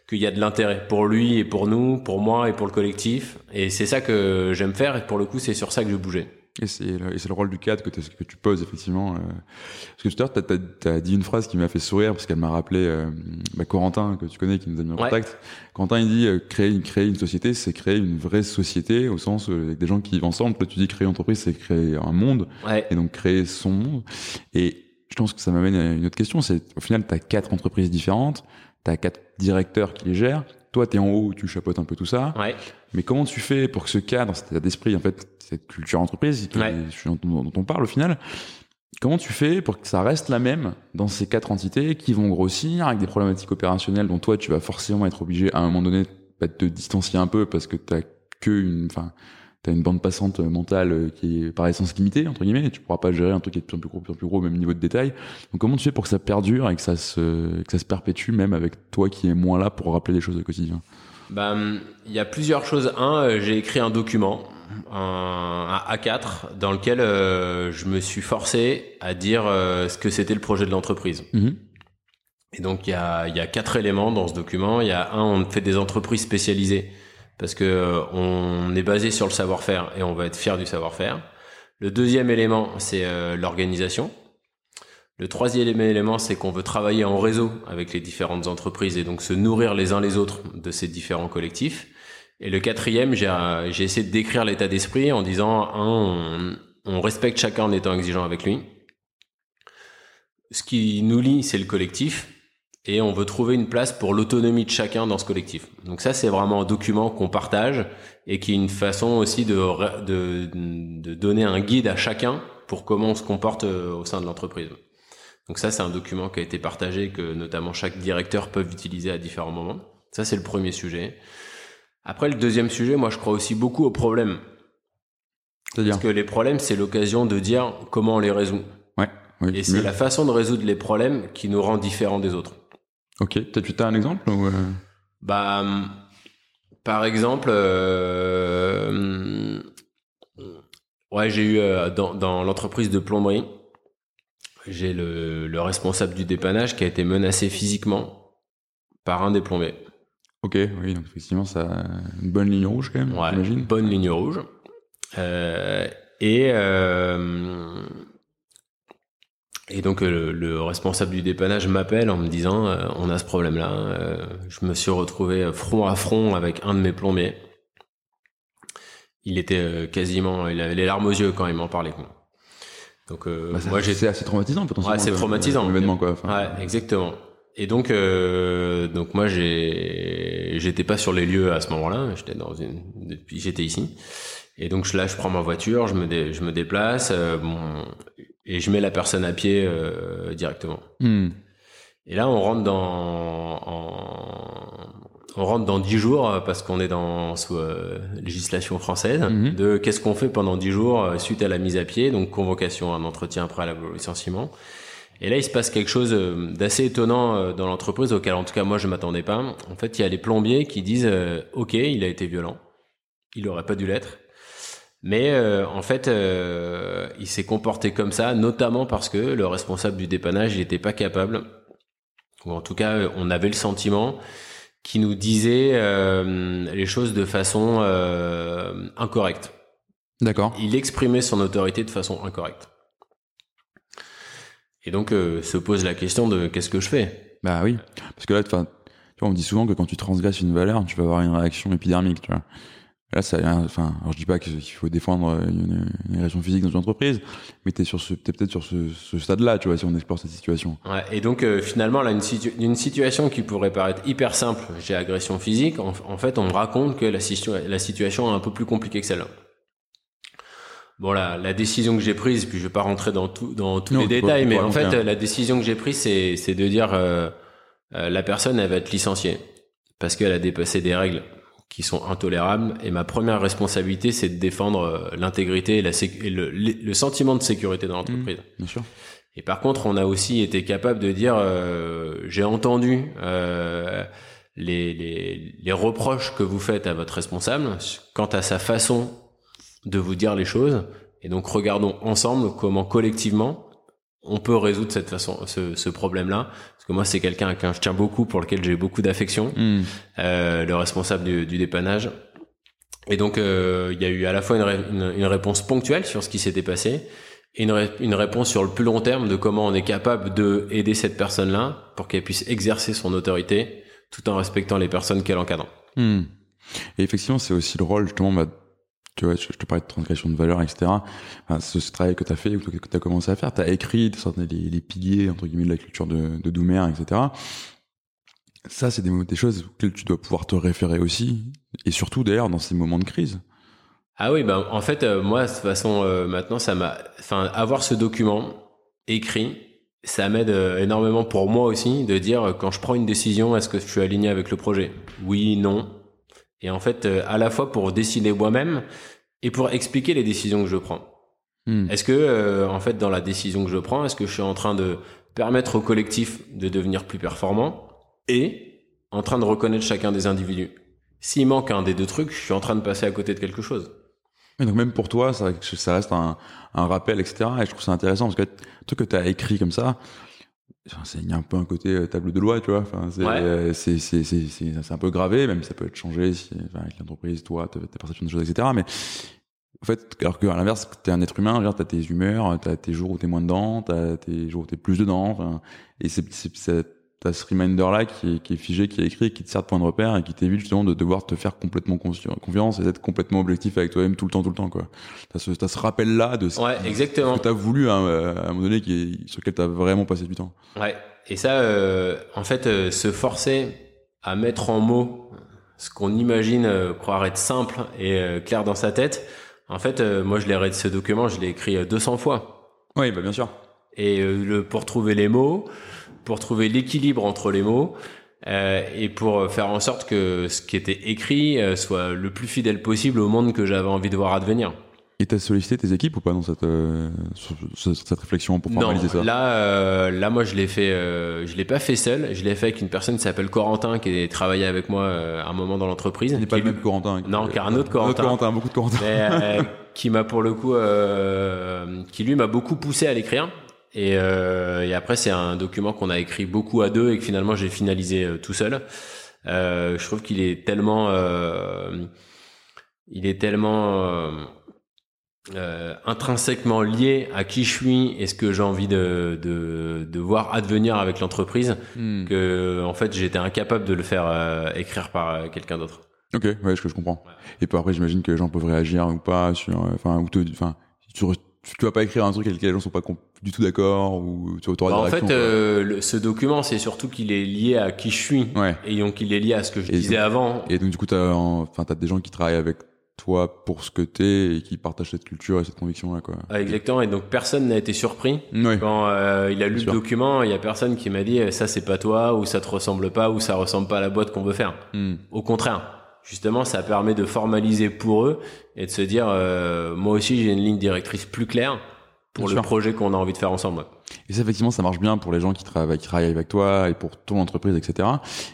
qu'il y a de l'intérêt pour lui et pour nous, pour moi et pour le collectif. Et c'est ça que j'aime faire. Et pour le coup, c'est sur ça que je bougeais. Et c'est le, et c'est le rôle du cadre que, que tu poses effectivement. euh. Parce que tout à l'heure, t'as, t'as, t'as dit une phrase qui m'a fait sourire parce qu'elle m'a rappelé euh, bah, Corentin que tu connais qui nous a mis en Ouais. contact. Corentin il dit euh, créer une créer une société, c'est créer une vraie société au sens euh, avec des gens qui vivent ensemble. Toi tu dis créer une entreprise, c'est créer un monde Ouais. et donc créer son monde. Et je pense que ça m'amène à une autre question. C'est au final t'as quatre entreprises différentes, t'as quatre directeurs qui les gèrent. Toi t'es en haut, tu chapeautes un peu tout ça. Ouais. Mais comment tu fais pour que ce cadre, cet état d'esprit, en fait, cette culture entreprise Ouais. dont, on- dont on parle au final, comment tu fais pour que ça reste la même dans ces quatre entités qui vont grossir avec des problématiques opérationnelles dont toi tu vas forcément être obligé à un moment donné bah, de te distancier un peu parce que t'as que une, enfin, t'as une bande passante mentale euh, qui est par essence limitée entre guillemets. Et tu pourras pas gérer un truc qui est de plus en plus gros, de plus en plus gros, au même niveau de détail. Donc comment tu fais pour que ça perdure et que ça se, que ça se perpétue même avec toi qui est moins là pour rappeler des choses au quotidien? Ben, il y a plusieurs choses. Un, euh, j'ai écrit un document, un, un A4, dans lequel euh, je me suis forcé à dire euh, ce que c'était le projet de l'entreprise. Mhm. Et donc il y a, il y a quatre éléments dans ce document. Il y a un, on fait des entreprises spécialisées parce que euh, on est basé sur le savoir-faire et on va être fier du savoir-faire. Le deuxième élément, c'est euh, l'organisation. Le troisième élément, c'est qu'on veut travailler en réseau avec les différentes entreprises et donc se nourrir les uns les autres de ces différents collectifs. Et le quatrième, j'ai euh, essayé de décrire l'état d'esprit en disant un, on respecte chacun en étant exigeant avec lui. Ce qui nous lie, c'est le collectif et on veut trouver une place pour l'autonomie de chacun dans ce collectif. Donc ça, c'est vraiment un document qu'on partage et qui est une façon aussi de, de, de donner un guide à chacun pour comment on se comporte euh, au sein de l'entreprise. Donc ça, c'est un document qui a été partagé que notamment chaque directeur peut utiliser à différents moments. Ça, c'est le premier sujet. Après, le deuxième sujet, moi, je crois aussi beaucoup aux problèmes. C'est-à-dire, Parce que les problèmes, c'est l'occasion de dire comment on les résout. ouais, oui, Et c'est la façon de résoudre les problèmes qui nous rend différents des autres. Ok, peut-être tu as un exemple ou euh, Bah, hum, par exemple, euh, hum, ouais, j'ai eu euh, dans, dans l'entreprise de plomberie, j'ai le, le responsable du dépannage qui a été menacé physiquement par un des plombiers. Ok, oui, donc effectivement, ça a une bonne ligne rouge quand même, Ouais, j'imagine. bonne ligne rouge. Euh, et euh, et donc euh, le, le responsable du dépannage m'appelle en me disant euh, on a ce problème-là. Euh, je me suis retrouvé front à front avec un de mes plombiers. Il était euh, quasiment, il avait les larmes aux yeux quand il m'en parlait. quoi. Donc euh, Bah, moi c'est assez traumatisant potentiellement. Ouais, c'est traumatisant. comme événement quoi. Enfin, Ouais, exactement. Et donc, euh, donc moi, j'ai, j'étais pas sur les lieux à ce moment-là. J'étais dans une, depuis, j'étais ici. Et donc là, je prends ma voiture, je me, dé- je me déplace, euh, bon, et je mets la personne à pied euh, directement. Hmm. Et là, on rentre dans, en, on rentre dans 10 jours euh, parce qu'on est dans sous euh, législation française Mhm. de qu'est-ce qu'on fait pendant 10 jours euh, suite à la mise à pied, donc convocation, un entretien préalable au licenciement. Et là, il se passe quelque chose euh, d'assez étonnant dans l'entreprise auquel, en tout cas, moi, je m'attendais pas. En fait, il y a les plombiers qui disent euh, OK, il a été violent, il aurait pas dû l'être. Mais euh, en fait, euh, il s'est comporté comme ça, notamment parce que le responsable du dépannage, n'était pas capable, ou en tout cas, euh, on avait le sentiment qu'il nous disait euh, les choses de façon incorrecte. D'accord. Il exprimait son autorité de façon incorrecte. Et donc se pose la question de qu'est-ce que je fais? Bah oui. Parce que là, tu vois, on me dit souvent que quand tu transgresses une valeur, tu vas avoir une réaction épidermique, tu vois. Là, ça, enfin, alors je dis pas qu'il faut défendre une, une agression physique dans une entreprise, mais t'es sur ce, t'es peut-être sur ce, ce stade-là, tu vois, si on explore cette situation. Ouais, et donc euh, finalement là une, situ- une situation qui pourrait paraître hyper simple, j'ai agression physique, en, en fait on me raconte que la, situ- la situation est un peu plus compliquée que celle-là. Bon la, la décision que j'ai prise, puis je vais pas rentrer dans tout dans tous Non, les pas- détails, mais en fait hein. euh, la décision que j'ai prise c'est c'est de dire euh, euh, la personne elle va être licenciée parce qu'elle a dépassé des règles qui sont intolérables et ma première responsabilité c'est de défendre euh, l'intégrité et, la sé- et le, sentiment de sécurité dans l'entreprise. Bien sûr. Et par contre, on a aussi été capable de dire, euh, j'ai entendu euh, les, les, les reproches que vous faites à votre responsable quant à sa façon de vous dire les choses. Et donc, regardons ensemble comment collectivement on peut résoudre cette façon, ce, ce problème-là. Parce que moi, c'est quelqu'un à qui je tiens beaucoup, pour lequel j'ai beaucoup d'affection, Hmm. euh, le responsable du, du dépannage. Et donc, euh, il y a eu à la fois une, ré- une, une réponse ponctuelle sur ce qui s'était passé et une, ré- une réponse sur le plus long terme de comment on est capable de aider cette personne-là pour qu'elle puisse exercer son autorité tout en respectant les personnes qu'elle encadre. Hmm. Et effectivement, c'est aussi le rôle, justement, bah, tu vois, je, te parlais de transgression de valeur, etc. Ce, travail que tu as fait, que tu as commencé à faire, tu as écrit les, les, piliers, entre guillemets, de la culture de, de Doumer, etc. Ça, c'est des, choses auxquelles tu dois pouvoir te référer aussi, et surtout, d'ailleurs, dans ces moments de crise. Ah oui, ben en fait, euh, moi, de toute façon, euh, maintenant, ça m'a, enfin, avoir ce document écrit, ça m'aide euh, énormément pour moi aussi de dire quand je prends une décision, est-ce que je suis aligné avec le projet? Oui, non. Et en fait, euh, à la fois pour décider moi-même et pour expliquer les décisions que je prends. Hmm. Est-ce que, euh, en fait, dans la décision que je prends, est-ce que je suis en train de permettre au collectif de devenir plus performant et en train de reconnaître chacun des individus? S'il manque un des deux trucs, je suis en train de passer à côté de quelque chose. Et donc même pour toi, ça, ça reste un, un rappel, etc. Et je trouve ça intéressant parce que truc que tu as écrit comme ça, il y a un peu un côté euh, table de loi, tu vois. Enfin, c'est Ouais. euh, c'est c'est c'est c'est c'est un peu gravé, même si ça peut être changé si, enfin, avec l'entreprise, toi, ta, perception des choses, etc. Mais en fait, alors que à l'inverse, t'es un être humain, genre t'as tes humeurs, t'as tes jours où t'es moins dedans, t'as tes jours où t'es plus dedans. Enfin, et c'est c'est- t'as ce reminder là qui est, qui est figé, qui est écrit, qui te sert de point de repère et qui t'évite justement de devoir te faire complètement confiance et d'être complètement objectif avec toi-même tout le temps, tout le temps, quoi. T'as ce, t'as ce rappel là de ce Ouais, exactement. que t'as voulu hein, à un moment donné, qui est, sur lequel t'as vraiment passé du temps. Ouais. Et ça, euh, en fait, euh, se forcer à mettre en mots ce qu'on imagine euh, croire être simple et euh, clair dans sa tête. En fait, euh, moi, je l'ai ce document, je l'ai écrit euh, 200 fois. Oui, bah bien sûr. Et euh, le, pour trouver les mots, pour trouver l'équilibre entre les mots, euh, et pour faire en sorte que ce qui était écrit euh, soit le plus fidèle possible au monde que j'avais envie de voir advenir. Et t'as sollicité tes équipes ou pas dans cette euh, sur, cette réflexion pour Non, formaliser ça? là, euh, là, moi, je l'ai fait, euh, je l'ai pas fait seul. Je l'ai fait avec une personne qui s'appelle Corentin, qui a travaillé avec moi euh, un moment dans l'entreprise. Il n'est pas le même Corentin. Non, qui- car un autre Corentin. Corentin, beaucoup de Corentin. mais, euh, qui m'a pour le coup, euh, qui lui m'a beaucoup poussé à l'écrire. Et, euh, et après, c'est un document qu'on a écrit beaucoup à deux et que finalement j'ai finalisé euh, tout seul. Euh, je trouve qu'il est tellement, euh, il est tellement intrinsèquement lié à qui je suis et ce que j'ai envie de, de, de voir advenir avec l'entreprise Hmm. que en fait j'étais incapable de le faire écrire par quelqu'un d'autre. Ok, ouais, ce que je comprends. Et puis après, j'imagine que les gens peuvent réagir ou pas sur, enfin, ou te, enfin, tu, tu vas pas écrire un truc avec lequel les gens sont pas du tout d'accord ou tu auras Bah, en fait, euh, le- ce document, c'est surtout qu'il est lié à qui je suis Ouais. et donc il est lié à ce que je Et disais donc- avant. Et donc du coup, t'as, en- enfin, t'as des gens qui travaillent avec toi pour ce que t'es et qui partagent cette culture et cette conviction là quoi. Ah, exactement. Et donc personne n'a été surpris Oui. quand euh, il a lu le sûr. document. Il y a personne qui m'a dit eh, ça c'est pas toi ou ça te ressemble pas ou ça ressemble pas à la boîte qu'on veut faire. Hmm. Au contraire, justement, ça permet de formaliser pour eux et de se dire euh, moi aussi j'ai une ligne directrice plus claire pour Bien le sûr. projet qu'on a envie de faire ensemble. Et ça, effectivement, ça marche bien pour les gens qui travaillent, qui travaillent avec toi et pour ton entreprise, etc.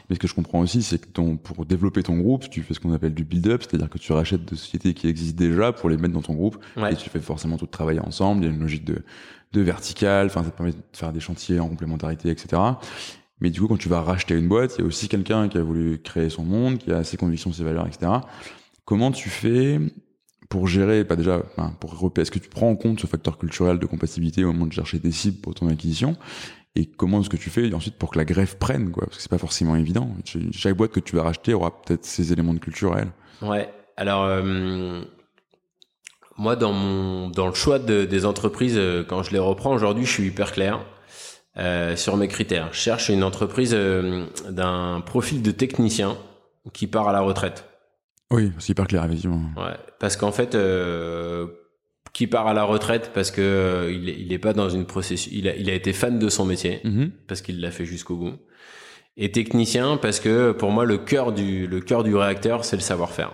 Mais ce que je comprends aussi, c'est que ton, pour développer ton groupe, tu fais ce qu'on appelle du build-up, c'est-à-dire que tu rachètes des sociétés qui existent déjà pour les mettre dans ton groupe Ouais. et tu fais forcément tout travailler ensemble. Il y a une logique de, de verticale, enfin, ça te permet de faire des chantiers en complémentarité, etc. Mais du coup, quand tu vas racheter une boîte, il y a aussi quelqu'un qui a voulu créer son monde, qui a ses convictions, ses valeurs, etc. Comment tu fais pour gérer, pas déjà, enfin, pour repérer, est-ce que tu prends en compte ce facteur culturel de compatibilité au moment de chercher des cibles pour ton acquisition? Et comment est-ce que tu fais ensuite pour que la greffe prenne, quoi? Parce que c'est pas forcément évident. Ch- Chaque boîte que tu vas racheter aura peut-être ses éléments de culture à elle. Ouais. Alors, euh, moi, dans mon dans le choix de- des entreprises, euh, quand je les reprends aujourd'hui, je suis hyper clair euh, sur mes critères. Je cherche une entreprise euh, d'un profil de technicien qui part à la retraite. Oui, c'est hyper clair, effectivement. Ouais. Parce qu'en fait, euh, qui part à la retraite parce que euh, il, est, il est pas dans une processus. Il a, il a été fan de son métier Mhm. parce qu'il l'a fait jusqu'au bout. Et technicien parce que pour moi le cœur du le cœur du réacteur c'est le savoir-faire.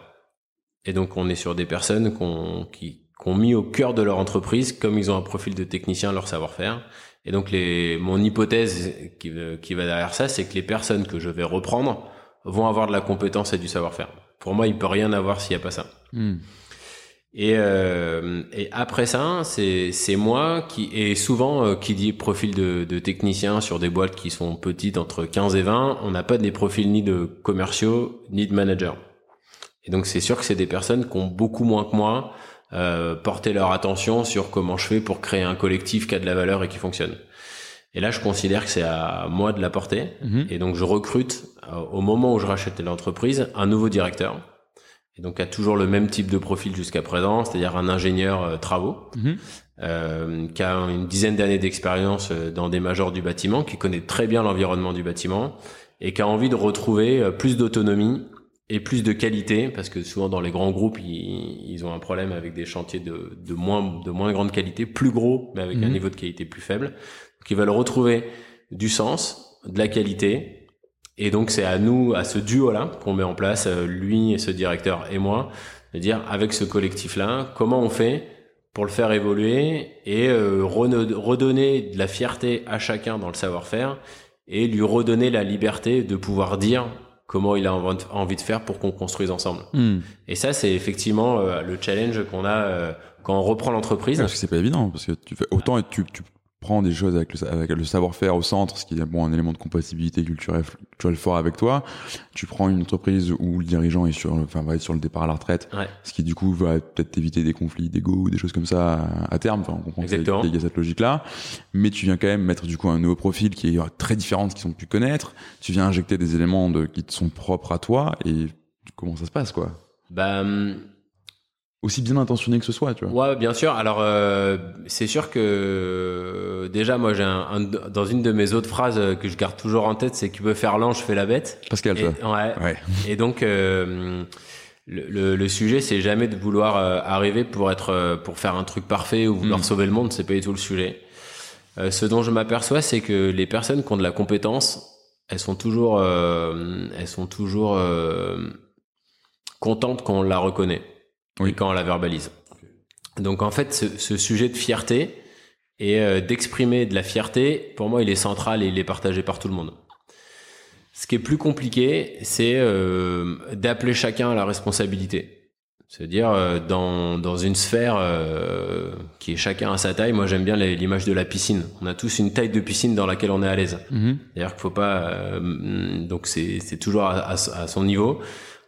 Et donc on est sur des personnes qu'on qui qui ont mis au cœur de leur entreprise comme ils ont un profil de technicien leur savoir-faire. Et donc les mon hypothèse qui qui va derrière ça c'est que les personnes que je vais reprendre vont avoir de la compétence et du savoir-faire. Pour moi, il peut rien avoir s'il y a pas ça. Mhm. Et, euh, et après ça, c'est c'est moi qui et souvent euh, qui dit profil de, de technicien sur des boîtes qui sont petites entre 15 et 20, on n'a pas des profils ni de commerciaux ni de managers. Et donc c'est sûr que c'est des personnes qui ont beaucoup moins que moi euh, porté leur attention sur comment je fais pour créer un collectif qui a de la valeur et qui fonctionne. Et là, je considère que c'est à moi de l'apporter. Mhm. Et donc je recrute euh, au moment où je rachète l'entreprise un nouveau directeur. Et donc a toujours le même type de profil jusqu'à présent, c'est-à-dire un ingénieur euh, travaux euh, qui a une dizaine d'années d'expérience dans des majors du bâtiment, qui connaît très bien l'environnement du bâtiment et qui a envie de retrouver plus d'autonomie et plus de qualité, parce que souvent dans les grands groupes, ils, ils ont un problème avec des chantiers de, de moins de moins grande qualité, plus gros, mais avec un Mhm. niveau de qualité plus faible. Donc ils veulent retrouver du sens, de la qualité, et donc c'est à nous, à ce duo-là, qu'on met en place, euh, lui et ce directeur et moi, de dire avec ce collectif-là, comment on fait pour le faire évoluer et euh, redonner de la fierté à chacun dans le savoir-faire et lui redonner la liberté de pouvoir dire comment il a env- envie de faire pour qu'on construise ensemble. Mhm. Et ça, c'est effectivement euh, le challenge qu'on a euh, quand on reprend l'entreprise. Parce que c'est pas évident, parce que tu fais autant et tu, tu prends des choses avec le, avec le savoir-faire au centre, ce qui est bon un élément de compatibilité culturelle, culturelle fort avec toi. Tu prends une entreprise où le dirigeant est sur, enfin va être sur le départ à la retraite, Ouais. ce qui du coup va peut-être éviter des conflits d'ego ou des choses comme ça à, à terme. Enfin, on comprend Exactement. qu'il y a cette logique-là, mais tu viens quand même mettre du coup un nouveau profil qui est très différent de ce qu'ils ont pu connaître. Tu viens injecter des éléments de, qui te sont propres à toi et comment ça se passe quoi? Bah, hum, Aussi bien intentionné que ce soit, tu vois. Ouais, bien sûr. Alors, euh, c'est sûr que euh, déjà, moi, j'ai un, un- dans une de mes autres phrases euh, que je garde toujours en tête, c'est tu veux faire l'ange, fais la bête. Pascal, Et, ouais. Ouais. Et donc, euh, le, le, le sujet, c'est jamais de vouloir euh, arriver pour être, pour faire un truc parfait ou vouloir Mm. sauver le monde. C'est pas du tout le sujet. Ce dont je m'aperçois, c'est que les personnes qui ont de la compétence, elles sont toujours, elles sont toujours contentes quand on la reconnaît Oui. et quand on la verbalise. Donc en fait, ce, ce sujet de fierté et euh, d'exprimer de la fierté, pour moi, il est central et il est partagé par tout le monde. Ce qui est plus compliqué, c'est euh, d'appeler chacun à la responsabilité. C'est-à-dire euh, dans, dans une sphère qui est chacun à sa taille. Moi, j'aime bien l'image de la piscine. On a tous une taille de piscine dans laquelle on est à l'aise. Mhm. D'ailleurs qu'il faut pas. donc c'est c'est toujours à, à- à son niveau.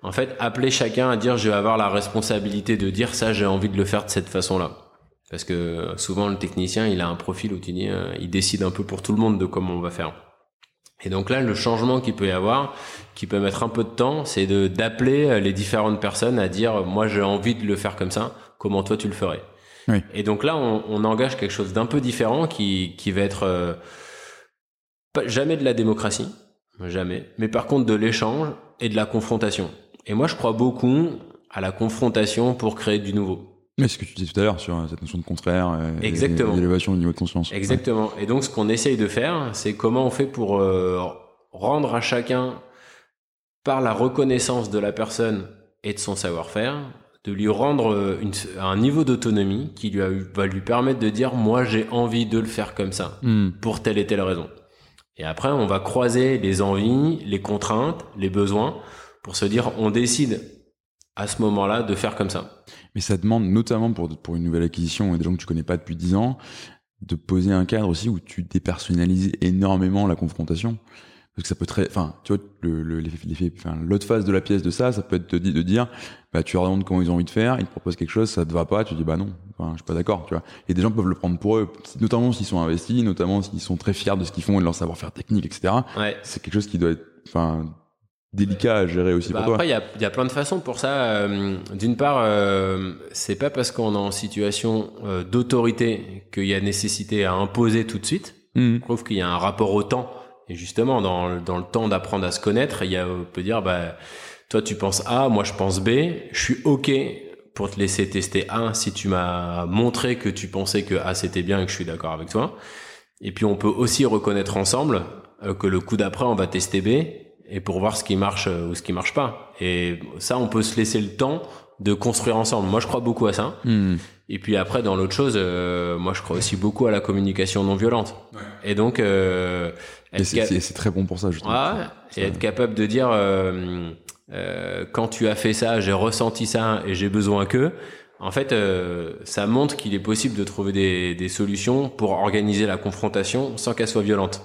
En fait, appeler chacun à dire je vais avoir la responsabilité de dire ça, j'ai envie de le faire de cette façon-là. Parce que euh, souvent le technicien, il a un profil où tu dis, euh, il décide un peu pour tout le monde de comment on va faire. Et donc là, le changement qu'il peut y avoir, qui peut mettre un peu de temps, c'est de d'appeler euh, les différentes personnes à dire moi j'ai envie de le faire comme ça. Comment toi tu le ferais? Oui. Et donc là, on, on engage quelque chose d'un peu différent qui qui va être euh, pas, jamais de la démocratie, jamais, mais par contre de l'échange et de la confrontation. Et moi, je crois beaucoup à la confrontation pour créer du nouveau. Mais ce que tu disais tout à l'heure sur cette notion de contraire, euh, Exactement. d'élévation du niveau de conscience. Exactement. Et donc, ce qu'on essaye de faire, c'est comment on fait pour euh, rendre à chacun, par la reconnaissance de la personne et de son savoir-faire, de lui rendre euh, une, un niveau d'autonomie qui lui a, va lui permettre de dire moi j'ai envie de le faire comme ça Hmm. pour telle et telle raison. Et après on va croiser les envies, les contraintes, les besoins pour se dire on décide à ce moment-là de faire comme ça. Mais ça demande notamment pour, pour une nouvelle acquisition et des gens que tu connais pas depuis 10 ans, de poser un cadre aussi où tu dépersonnalises énormément la confrontation. Parce que ça peut très, enfin, tu vois, le, le, l'effet- l'effet- enfin, l'autre face de la pièce de ça, ça peut être de, de dire, bah, tu leur demandes comment ils ont envie de faire, ils te proposent quelque chose, ça te va pas, tu dis, bah non, enfin, je suis pas d'accord, tu vois. Et des gens peuvent le prendre pour eux, notamment s'ils sont investis, notamment s'ils sont très fiers de ce qu'ils font et de leur savoir-faire technique, etc. Ouais. C'est quelque chose qui doit être, enfin, délicat à gérer aussi Bah pour toi. après, il y y a plein de façons pour ça. Euh, D'une part, euh, c'est pas parce qu'on est en situation euh, d'autorité qu'il y a nécessité à imposer tout de suite. Mhm. Je trouve qu'il y a un rapport au temps. Et justement, dans, le- dans le temps d'apprendre à se connaître, il y a, on peut dire, bah, toi tu penses A, moi je pense B. Je suis OK pour te laisser tester A si tu m'as montré que tu pensais que A c'était bien et que je suis d'accord avec toi. Et puis on peut aussi reconnaître ensemble euh, que le coup d'après on va tester B et pour voir ce qui marche euh, ou ce qui marche pas. Et ça, on peut se laisser le temps de construire ensemble. Moi, je crois beaucoup à ça. Mhm. Et puis après, dans l'autre chose, euh, moi, je crois aussi beaucoup à la communication non violente. Et donc, euh, c'est, très bon pour ça, justement. Ouais, et être capable de dire, euh, euh, quand tu as fait ça, j'ai ressenti ça et j'ai besoin que. En fait, euh, ça montre qu'il est possible de trouver des, des solutions pour organiser la confrontation sans qu'elle soit violente.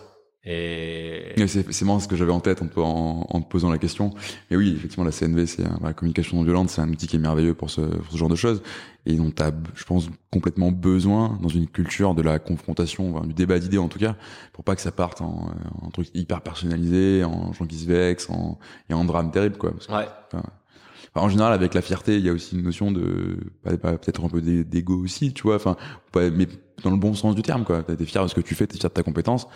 Et C'est, marrant ce que j'avais en tête en, te- en, en te posant la question. Mais oui, effectivement, la CNV, c'est la communication non violente, c'est un outil qui est merveilleux pour ce, pour ce genre de choses et dont tu as, je pense, complètement besoin dans une culture de la confrontation, enfin, du débat d'idées en tout cas, pour pas que ça parte en, en truc hyper personnalisé, en gens qui se vexent, en, et en drame terrible, quoi. Parce que, ouais, enfin, en général, avec la fierté, il y a aussi une notion de, peut-être un peu d'ego aussi, tu vois, enfin, mais dans le bon sens du terme, quoi. T'es fier de ce que tu fais, t'es fier de ta compétence.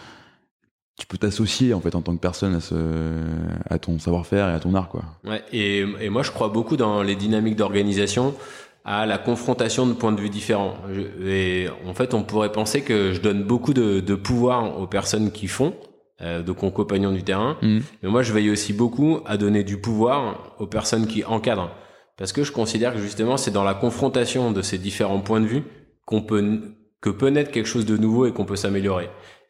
Tu peux t'associer, en fait, en tant que personne à ce, à ton savoir-faire et à ton art, quoi. Ouais, et, et moi je crois beaucoup dans les dynamiques d'organisation à la confrontation de points de vue différents. Je- et en fait, on pourrait penser que je donne beaucoup de, de pouvoir aux personnes qui font, euh, de compagnons du terrain, Mhm. mais moi je veille aussi beaucoup à donner du pouvoir aux personnes qui encadrent. Parce que je considère que justement c'est dans la confrontation de ces différents points de vue qu'on peut que peut naître quelque chose de nouveau et qu'on peut s'améliorer.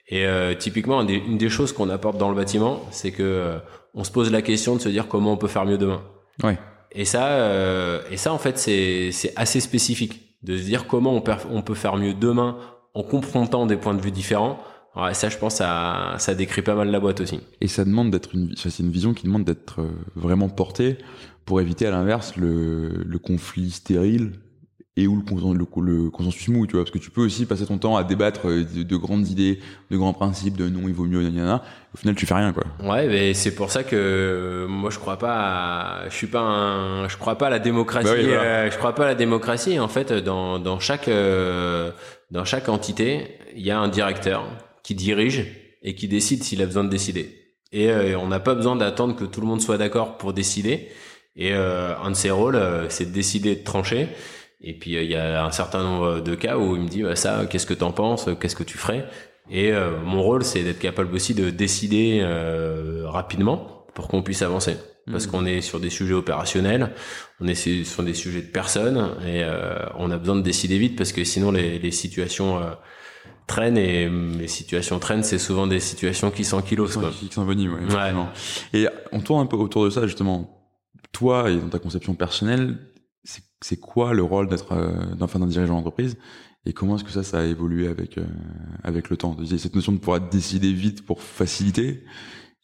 Et euh, typiquement, une des, une des choses qu'on apporte dans le bâtiment, c'est que euh, on se pose la question de se dire comment on peut faire mieux demain. Ouais. Et ça, euh, et ça en fait, c'est c'est assez spécifique de se dire comment on, peut faire mieux demain en confrontant des points de vue différents. Ouais, ça, je pense, ça, ça décrit pas mal la boîte aussi. Et ça demande d'être une, ça, c'est une vision qui demande d'être euh, vraiment portée pour éviter à l'inverse le, le conflit stérile et ou le, consen- le, le consensus mou, tu vois, parce que tu peux aussi passer ton temps à débattre euh, de, de grandes idées, de grands principes, de non, il vaut mieux, gna. Au final, tu fais rien, quoi. Ouais, mais c'est pour ça que euh, moi je crois pas, à, je suis pas un, je crois pas à la démocratie. Bah oui, voilà. euh, je crois pas à la démocratie. En fait, dans dans chaque euh, dans chaque entité, il y a un directeur qui dirige et qui décide s'il a besoin de décider. Et euh, on n'a pas besoin d'attendre que tout le monde soit d'accord pour décider. Et un de ses rôles, c'est de décider, de trancher. Et puis euh, il y a un certain nombre de cas où il me dit bah, ça, qu'est-ce que t'en penses, qu'est-ce que tu ferais? Et euh, mon rôle, c'est d'être capable aussi de décider euh, rapidement pour qu'on puisse avancer. Parce Mhm. qu'on est sur des sujets opérationnels, on est su- sur des sujets de personnes et euh, on a besoin de décider vite parce que sinon les, les situations euh, traînent et euh, les situations traînent, c'est souvent des situations qui s'enquilosent. quoi. Qui s'envenime, ouais, effectivement. Et on tourne un peu autour de ça, justement. Toi, et dans ta conception personnelle, c'est, quoi le rôle d'être, euh, d'un dirigeant d'entreprise et comment est-ce que ça, ça a évolué avec, euh, avec le temps? Cette notion de pouvoir décider vite pour faciliter.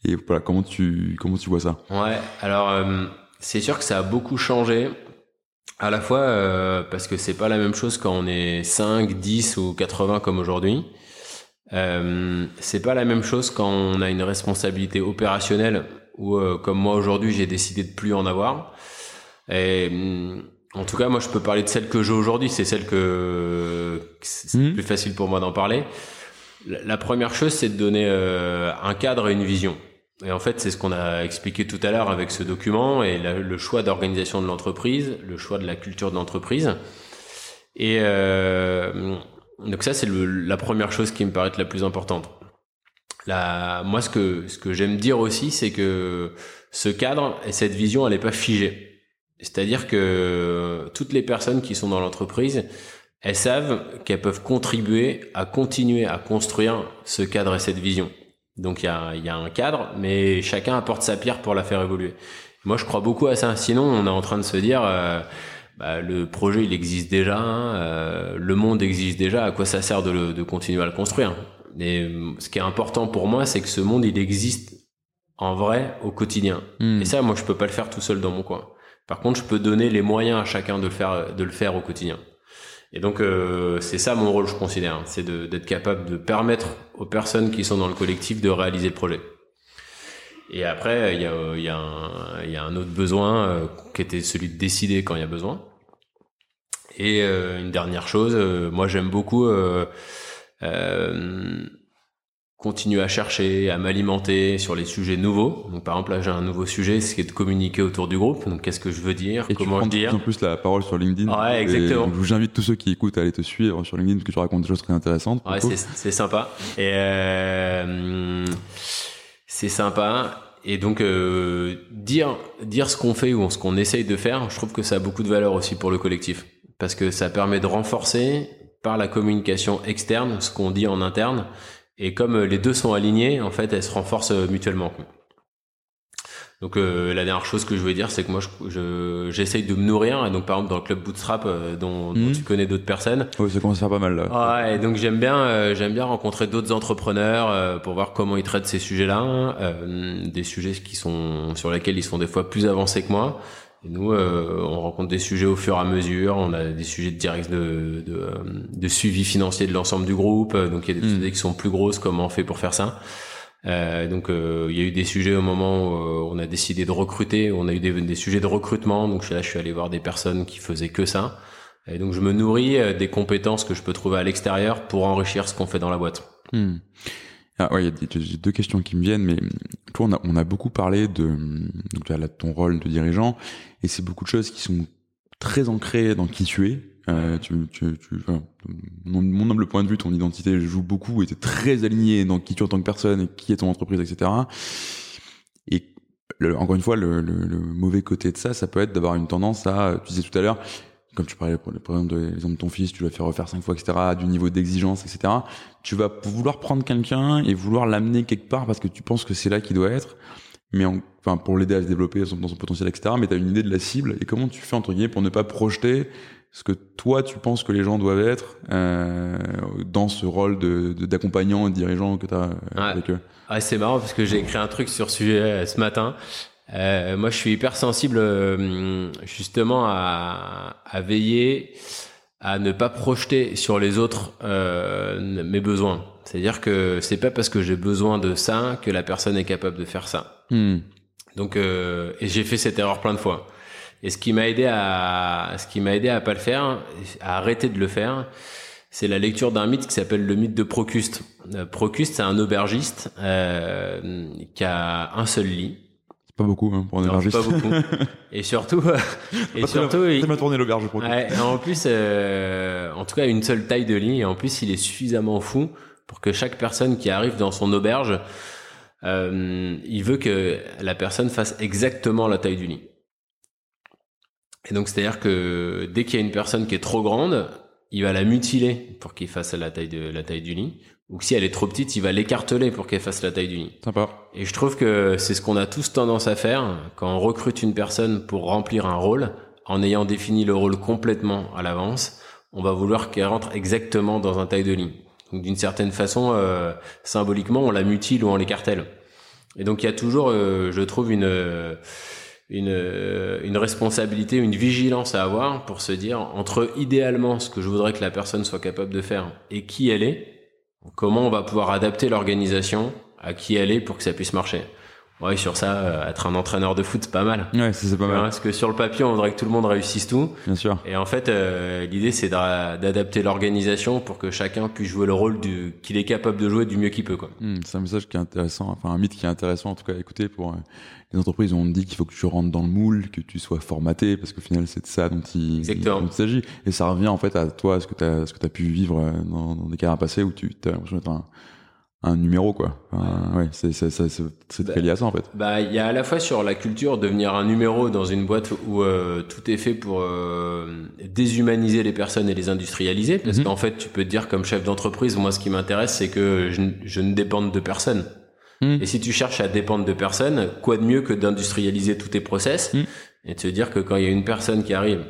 Et voilà, comment tu, comment tu vois ça? Ouais, alors euh, c'est sûr que ça a beaucoup changé. À la fois parce que c'est pas la même chose quand on est 5, 10 ou 80 comme aujourd'hui. C'est pas la même chose quand on a une responsabilité opérationnelle ou comme moi aujourd'hui j'ai décidé de plus en avoir. Et hum, en tout cas moi je peux parler de celle que j'ai aujourd'hui, c'est celle que c'est Mhm. plus facile pour moi d'en parler. La première chose c'est de donner euh, un cadre et une vision. et en fait, c'est ce qu'on a expliqué tout à l'heure avec ce document et le choix d'organisation de l'entreprise, le choix de la culture de l'entreprise. Et euh, donc ça, c'est la première chose qui me paraît être la plus importante. La, moi, ce que ce que j'aime dire aussi, c'est que ce cadre et cette vision, elle n'est pas figée. C'est-à-dire que toutes les personnes qui sont dans l'entreprise, elles savent qu'elles peuvent contribuer à continuer à construire ce cadre et cette vision. Donc il y a, y a un cadre, mais chacun apporte sa pierre pour la faire évoluer. Moi, je crois beaucoup à ça. Sinon, on est en train de se dire, euh, bah, le projet, il existe déjà, hein, euh, le monde existe déjà. À quoi ça sert de, le, de continuer à le construire? Et ce qui est important pour moi, c'est que ce monde, il existe en vrai au quotidien. Hmm. Et ça, moi, je peux pas le faire tout seul dans mon coin. Par contre, je peux donner les moyens à chacun de le faire, de le faire au quotidien. Et donc euh, c'est ça mon rôle, je considère, c'est d'être capable de permettre aux personnes qui sont dans le collectif de réaliser le projet. Et après, il y a, un, autre besoin euh, qui était celui de décider quand il y a besoin. Et euh, une dernière chose, moi j'aime beaucoup continuer à chercher, à m'alimenter sur les sujets nouveaux. Donc par exemple là j'ai un nouveau sujet, c'est de communiquer autour du groupe. Donc qu'est-ce que je veux dire, et comment tu je dire? En plus la parole sur LinkedIn. Ouais exactement. J'invite tous ceux qui écoutent à aller te suivre sur LinkedIn parce que tu racontes des choses très intéressantes. Ouais c'est sympa. Et euh, c'est sympa. Et donc euh, dire dire ce qu'on fait ou ce qu'on essaye de faire, je trouve que ça a beaucoup de valeur aussi pour le collectif parce que ça permet de renforcer par la communication externe ce qu'on dit en interne et comme euh, les deux sont alignés, en fait, elles se renforcent euh, mutuellement. Donc euh, la dernière chose que je voulais dire, c'est que moi, je, j'essaye de me nourrir. Et donc par exemple dans le club Bootstrap, dont, mhm. tu connais d'autres personnes. Oui, ça commence à faire pas mal là. Ouais, et donc j'aime bien, j'aime bien rencontrer d'autres entrepreneurs pour voir comment ils traitent ces sujets-là, des sujets qui sont sur lesquels ils sont des fois plus avancés que moi. Et nous, euh, on rencontre des sujets au fur et à mesure. On a des sujets de direct de, de, de suivi financier de l'ensemble du groupe. Donc il y a des sujets qui sont plus grosses. Comment on fait pour faire ça euh, Donc euh, il y a eu des sujets au moment où euh, on a décidé de recruter. On a eu des, des sujets de recrutement. Donc là, je suis allé voir des personnes qui faisaient que ça. Et donc je me nourris euh, des compétences que je peux trouver à l'extérieur pour enrichir ce qu'on fait dans la boîte. Hmm. Ah ouais, a deux questions qui me viennent, mais toi, on a, on a beaucoup parlé de, donc, de ton rôle de dirigeant, et c'est beaucoup de choses qui sont très ancrées dans qui tu es. Euh, tu, tu, tu enfin, mon, mon, humble point de vue, ton identité joue beaucoup, et t'es très aligné dans qui tu es en tant que personne, qui est ton entreprise, etc. Et le, encore une fois, le, le, le, mauvais côté de ça, ça peut être d'avoir une tendance à, tu disais tout à l'heure, comme tu parlais par exemple de l'exemple de ton fils, tu vas faire refaire cinq fois, etc., du niveau d'exigence, etc., tu vas vouloir prendre quelqu'un et vouloir l'amener quelque part parce que tu penses que c'est là qu'il doit être, mais enfin, pour l'aider à se développer dans son potentiel, etc., mais tu as une idée de la cible et comment tu fais, entre guillemets, pour ne pas projeter ce que toi, tu penses que les gens doivent être euh, dans ce rôle de, d'accompagnant et de dirigeant que tu as euh, avec eux? Ah, c'est marrant parce que j'ai écrit un truc sur ce sujet euh, ce matin euh, moi, je suis hyper sensible euh, justement à, à, veiller à ne pas projeter sur les autres euh, mes besoins. C'est-à-dire que c'est pas parce que j'ai besoin de ça que la personne est capable de faire ça. Hmm. Donc, euh, et j'ai fait cette erreur plein de fois. Et ce qui m'a aidé à, ce qui m'a aidé à pas le faire, à arrêter de le faire, c'est la lecture d'un mythe qui s'appelle le mythe de Procuste. Euh, Procuste, c'est un aubergiste euh, qui a un seul lit pas beaucoup hein, pour un aubergiste. Pas beaucoup. et surtout, et surtout, il tourné l'auberge. Ouais, en plus, euh, en tout cas, une seule taille de lit. Et en plus, il est suffisamment fou pour que chaque personne qui arrive dans son auberge, euh, il veut que la personne fasse exactement la taille du lit. Et donc, c'est-à-dire que dès qu'il y a une personne qui est trop grande, il va la mutiler pour qu'il fasse la taille de la taille du lit ou que si elle est trop petite, il va l'écarteler pour qu'elle fasse la taille du nid. Sympa. Et je trouve que c'est ce qu'on a tous tendance à faire quand on recrute une personne pour remplir un rôle, en ayant défini le rôle complètement à l'avance, on va vouloir qu'elle rentre exactement dans un taille de ligne. Donc d'une certaine façon, euh, symboliquement, on la mutile ou on l'écartèle. Et donc il y a toujours, euh, je trouve, une une, une responsabilité, une vigilance à avoir pour se dire entre idéalement ce que je voudrais que la personne soit capable de faire et qui elle est, Comment on va pouvoir adapter l'organisation à qui elle est pour que ça puisse marcher? Ouais, sur ça, euh, être un entraîneur de foot, c'est pas mal. Ouais, ça, c'est pas mal. Parce que sur le papier, on voudrait que tout le monde réussisse tout. Bien sûr. Et en fait, euh, l'idée, c'est d'a- d'adapter l'organisation pour que chacun puisse jouer le rôle du qu'il est capable de jouer du mieux qu'il peut. Quoi. Hmm, c'est un message qui est intéressant, enfin un mythe qui est intéressant en tout cas à écouter pour euh, les entreprises. On dit qu'il faut que tu rentres dans le moule, que tu sois formaté, parce qu'au final c'est de ça dont il, il s'agit. Et ça revient en fait à toi, ce que tu as, ce que t'as pu vivre euh, dans, dans des carrières passées où tu as l'impression d'être un, un numéro quoi. Enfin, ouais, c'est c'est c'est c'est c'est très lié à ça en fait. Bah, il y a à la fois sur la culture devenir un numéro dans une boîte où euh, tout est fait pour euh, déshumaniser les personnes et les industrialiser, parce Mhm. qu'en fait, tu peux te dire comme chef d'entreprise, moi, ce qui m'intéresse, c'est que je ne dépende de personne. Mhm. Et si tu cherches à dépendre de personne, quoi de mieux que d'industrialiser tous tes process Mhm. et de se dire que quand il y a une personne qui arrive,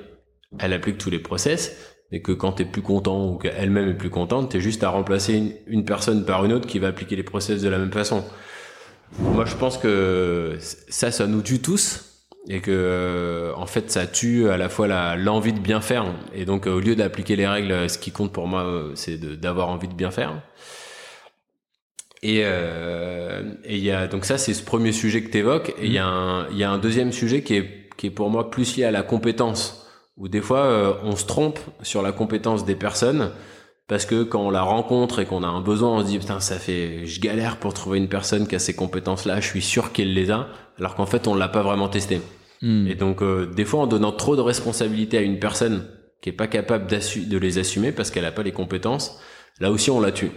elle applique tous les process et que quand t'es plus content ou qu'elle-même est plus contente, t'es juste à remplacer une, personne par une autre qui va appliquer les process de la même façon. Moi, je pense que ça, ça nous tue tous et que euh, en fait, ça tue à la fois l'envie de bien faire. Et donc, euh, au lieu d'appliquer les règles, ce qui compte pour moi, euh, c'est d'avoir envie de bien faire. Et y a donc ça, c'est ce premier sujet que tu évoques. Et il y a un deuxième sujet qui est pour moi plus lié à la compétence, où des fois euh, on se trompe sur la compétence des personnes parce que quand on la rencontre et qu'on a un besoin, on se dit putain ça fait je galère pour trouver une personne qui a ces compétences là, je suis sûr qu'elle les a, alors qu'en fait on l'a pas vraiment testé. Hmm. Et donc euh, des fois en donnant trop de responsabilités à une personne qui est pas capable de les assumer parce qu'elle a pas les compétences, là aussi on la tue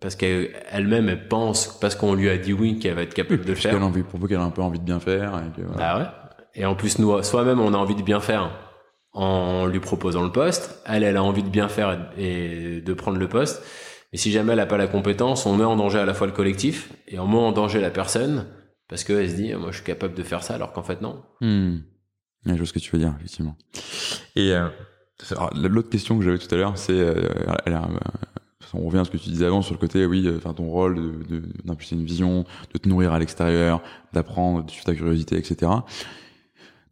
parce qu'elle-même elle pense parce qu'on lui a dit oui qu'elle va être capable de le Parce qu'elle faire. a envie, pour peu qu'elle a un peu envie de bien faire. Et que, voilà. Bah ouais. Et en plus, nous, soi-même, on a envie de bien faire en lui proposant le poste. Elle, elle a envie de bien faire et de prendre le poste. Mais si jamais elle n'a pas la compétence, on met en danger à la fois le collectif et on met en danger la personne parce qu'elle se dit, moi, je suis capable de faire ça, alors qu'en fait, non. Hmm. Je vois ce que tu veux dire, effectivement. Et euh, l'autre question que j'avais tout à l'heure, c'est, euh, euh, on revient à ce que tu disais avant sur le côté, oui, euh, ton rôle d'impulser une vision, de te nourrir à l'extérieur, d'apprendre, de suivre ta curiosité, etc.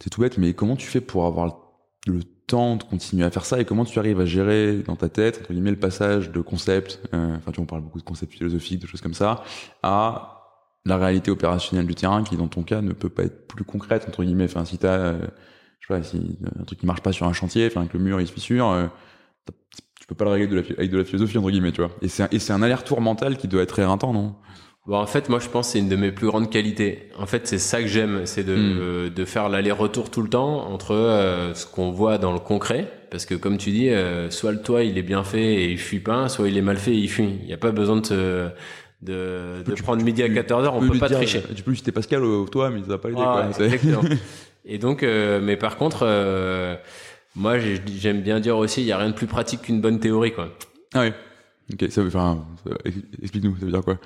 C'est tout bête, mais comment tu fais pour avoir le temps de continuer à faire ça et comment tu arrives à gérer dans ta tête entre guillemets le passage de concepts, euh, enfin tu vois, on parle beaucoup de concepts philosophiques, de choses comme ça, à la réalité opérationnelle du terrain qui dans ton cas ne peut pas être plus concrète entre guillemets. Enfin si t'as euh, je sais pas si un truc qui marche pas sur un chantier enfin que le mur il se fissure euh, tu peux pas le régler avec de la philosophie entre guillemets tu vois. Et c'est un, et c'est un aller-retour mental qui doit être éreintant non? Bon, en fait, moi, je pense que c'est une de mes plus grandes qualités. En fait, c'est ça que j'aime, c'est de, Mm. de faire l'aller-retour tout le temps entre euh, ce qu'on voit dans le concret. Parce que, comme tu dis, euh, soit le toit, il est bien fait et il fuit pas, soit il est mal fait et il fuit. Il n'y a pas besoin de, se- de, de Tu- prendre midi à tu- 14h, on peut pas dire, tricher. euh, tu peux lui citer Pascal au toi mais ça va pas l'aider Ah, quoi exactement. Et donc, mais par contre, moi, j'ai- j'aime bien dire aussi, il y a rien de plus pratique qu'une bonne théorie, quoi. ah oui ok ça veut enfin explique-nous ça veut dire quoi?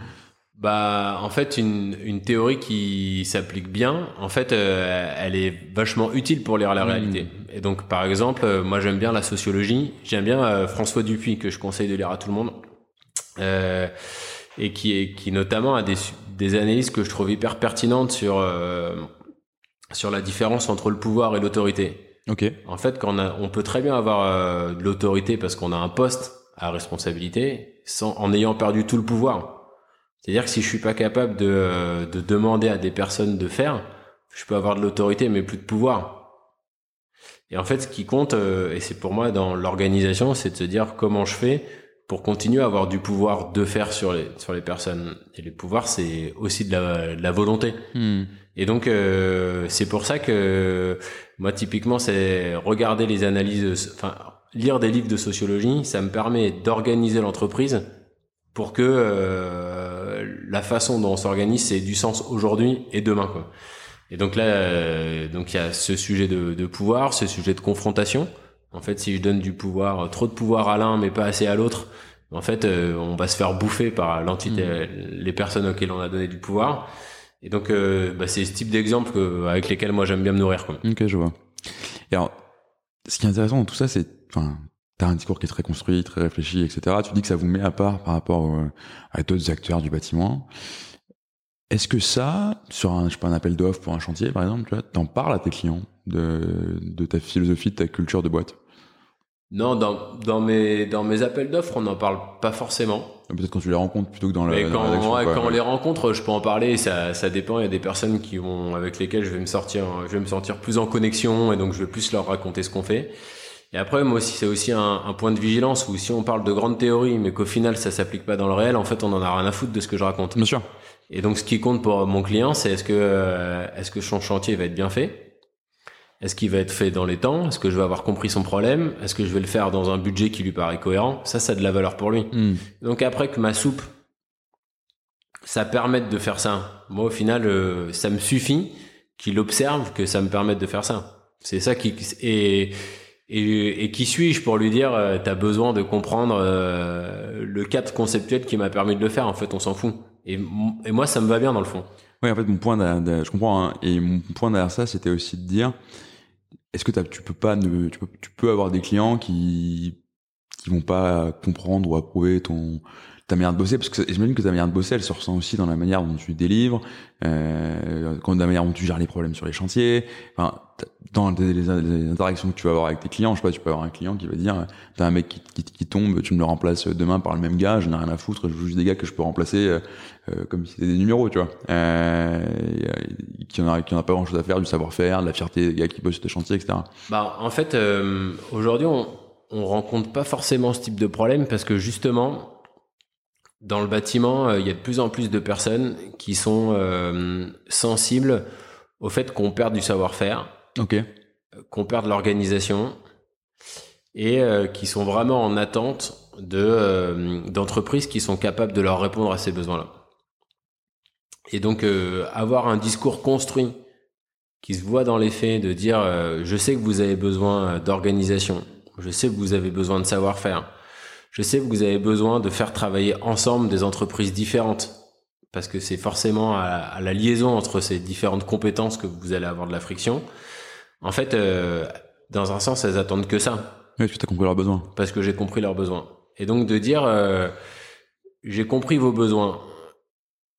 Bah, en fait, une, une théorie qui s'applique bien, en fait, euh, elle est vachement utile pour lire la Mhm. réalité. Et donc, par exemple, euh, moi, j'aime bien la sociologie. J'aime bien euh, François Dupuis, que je conseille de lire à tout le monde. Euh, et qui est, qui notamment a des, des analyses que je trouve hyper pertinentes sur, euh, sur la différence entre le pouvoir et l'autorité. ok En fait, quand on, a, on peut très bien avoir euh, de l'autorité parce qu'on a un poste à responsabilité sans, en ayant perdu tout le pouvoir. C'est-à-dire que si je suis pas capable de, euh, de demander à des personnes de faire, je peux avoir de l'autorité mais plus de pouvoir. Et en fait, ce qui compte, euh, et c'est pour moi dans l'organisation, c'est de se dire comment je fais pour continuer à avoir du pouvoir de faire sur les, sur les personnes. Et les pouvoirs, c'est aussi de la, de la volonté. Hmm. Et donc euh, c'est pour ça que moi typiquement c'est regarder les analyses, enfin lire des livres de sociologie, ça me permet d'organiser l'entreprise pour que euh, la façon dont on s'organise c'est du sens aujourd'hui et demain quoi. Et donc là euh, donc il y a ce sujet de, de pouvoir, ce sujet de confrontation. En fait si je donne du pouvoir, trop de pouvoir à l'un mais pas assez à l'autre, en fait euh, on va se faire bouffer par l'entité, les personnes auxquelles on a donné du pouvoir. Et donc, euh, bah, c'est ce type d'exemple que- avec lesquels moi j'aime bien me nourrir. Quoi. Ok, je vois. Et alors, ce qui est intéressant dans tout ça, c'est, enfin, t'as un discours qui est très construit, très réfléchi, etc. Tu dis que ça vous met à part par rapport au- à d'autres acteurs du bâtiment. Est-ce que ça, sur un, je sais pas, un appel d'offres pour un chantier, par exemple, tu t'en parles à tes clients de, de ta philosophie, de ta culture de boîte? Non, dans, dans, mes, dans mes appels d'offres, on n'en parle pas forcément. Peut-être quand tu les rencontres plutôt que dans la, Mais quand, rédaction, ouais, quoi, quand on les rencontre, je peux en parler. Ça, ça dépend. Il y a des personnes qui vont, avec lesquelles je vais me sortir, je vais me sentir plus en connexion et donc je vais plus leur raconter ce qu'on fait. Et après, moi aussi, c'est aussi un, un point de vigilance où si on parle de grandes théories, mais qu'au final ça s'applique pas dans le réel, en fait, on en a rien à foutre de ce que je raconte. Bien sûr. Et donc, ce qui compte pour mon client, c'est est-ce que, euh, est-ce que son chantier va être bien fait? Est-ce qu'il va être fait dans les temps? Est-ce que je vais avoir compris son problème? Est-ce que je vais le faire dans un budget qui lui paraît cohérent? Ça, ça a de la valeur pour lui. Hmm. Donc après que ma soupe, ça permette de faire ça. Moi, au final, euh, ça me suffit qu'il observe que ça me permette de faire ça. C'est ça qui et et, qui suis-je pour lui dire euh, t'as besoin de comprendre euh, le cadre conceptuel qui m'a permis de le faire. En fait, on s'en fout. Et, et moi, ça me va bien dans le fond. Ouais, en fait, mon point, je comprends, hein, et mon point derrière ça, c'était aussi de dire, est-ce que tu peux pas, tu peux, tu peux avoir des clients qui, qui vont pas comprendre ou approuver ton, ta manière de bosser, parce que j'imagine que ta manière de bosser, elle se ressent aussi dans la manière dont tu délivres, euh, quand la manière dont tu gères les problèmes sur les chantiers, enfin, dans les, interactions que tu vas avoir avec tes clients, je sais pas, tu peux avoir un client qui va dire, t'as un mec qui, qui, qui tombe, tu me le remplaces demain par le même gars, je n'ai rien à foutre, je veux juste des gars que je peux remplacer euh, euh, comme si c'était des numéros, tu vois. Euh, qui en a, qui en a pas grand chose à faire, du savoir-faire, de la fierté des gars qui bossent sur des chantiers, etc. Bah, en fait, euh, aujourd'hui, on, on rencontre pas forcément ce type de problème parce que justement, dans le bâtiment, euh, il y a de plus en plus de personnes qui sont euh, sensibles au fait qu'on perd du savoir-faire, qu'on perd de l'organisation et euh, qui sont vraiment en attente de euh, d'entreprises qui sont capables de leur répondre à ces besoins-là. Et donc avoir un discours construit qui se voit dans les faits, de dire je sais que vous avez besoin d'organisation, je sais que vous avez besoin de savoir-faire, je sais que vous avez besoin de faire travailler ensemble des entreprises différentes, parce que c'est forcément à, à la liaison entre ces différentes compétences que vous allez avoir de la friction. En fait, euh, dans un sens, elles attendent que ça Ouais, tu as compris leurs besoins. parce que j'ai compris leurs besoins. Et donc de dire, euh, j'ai compris vos besoins,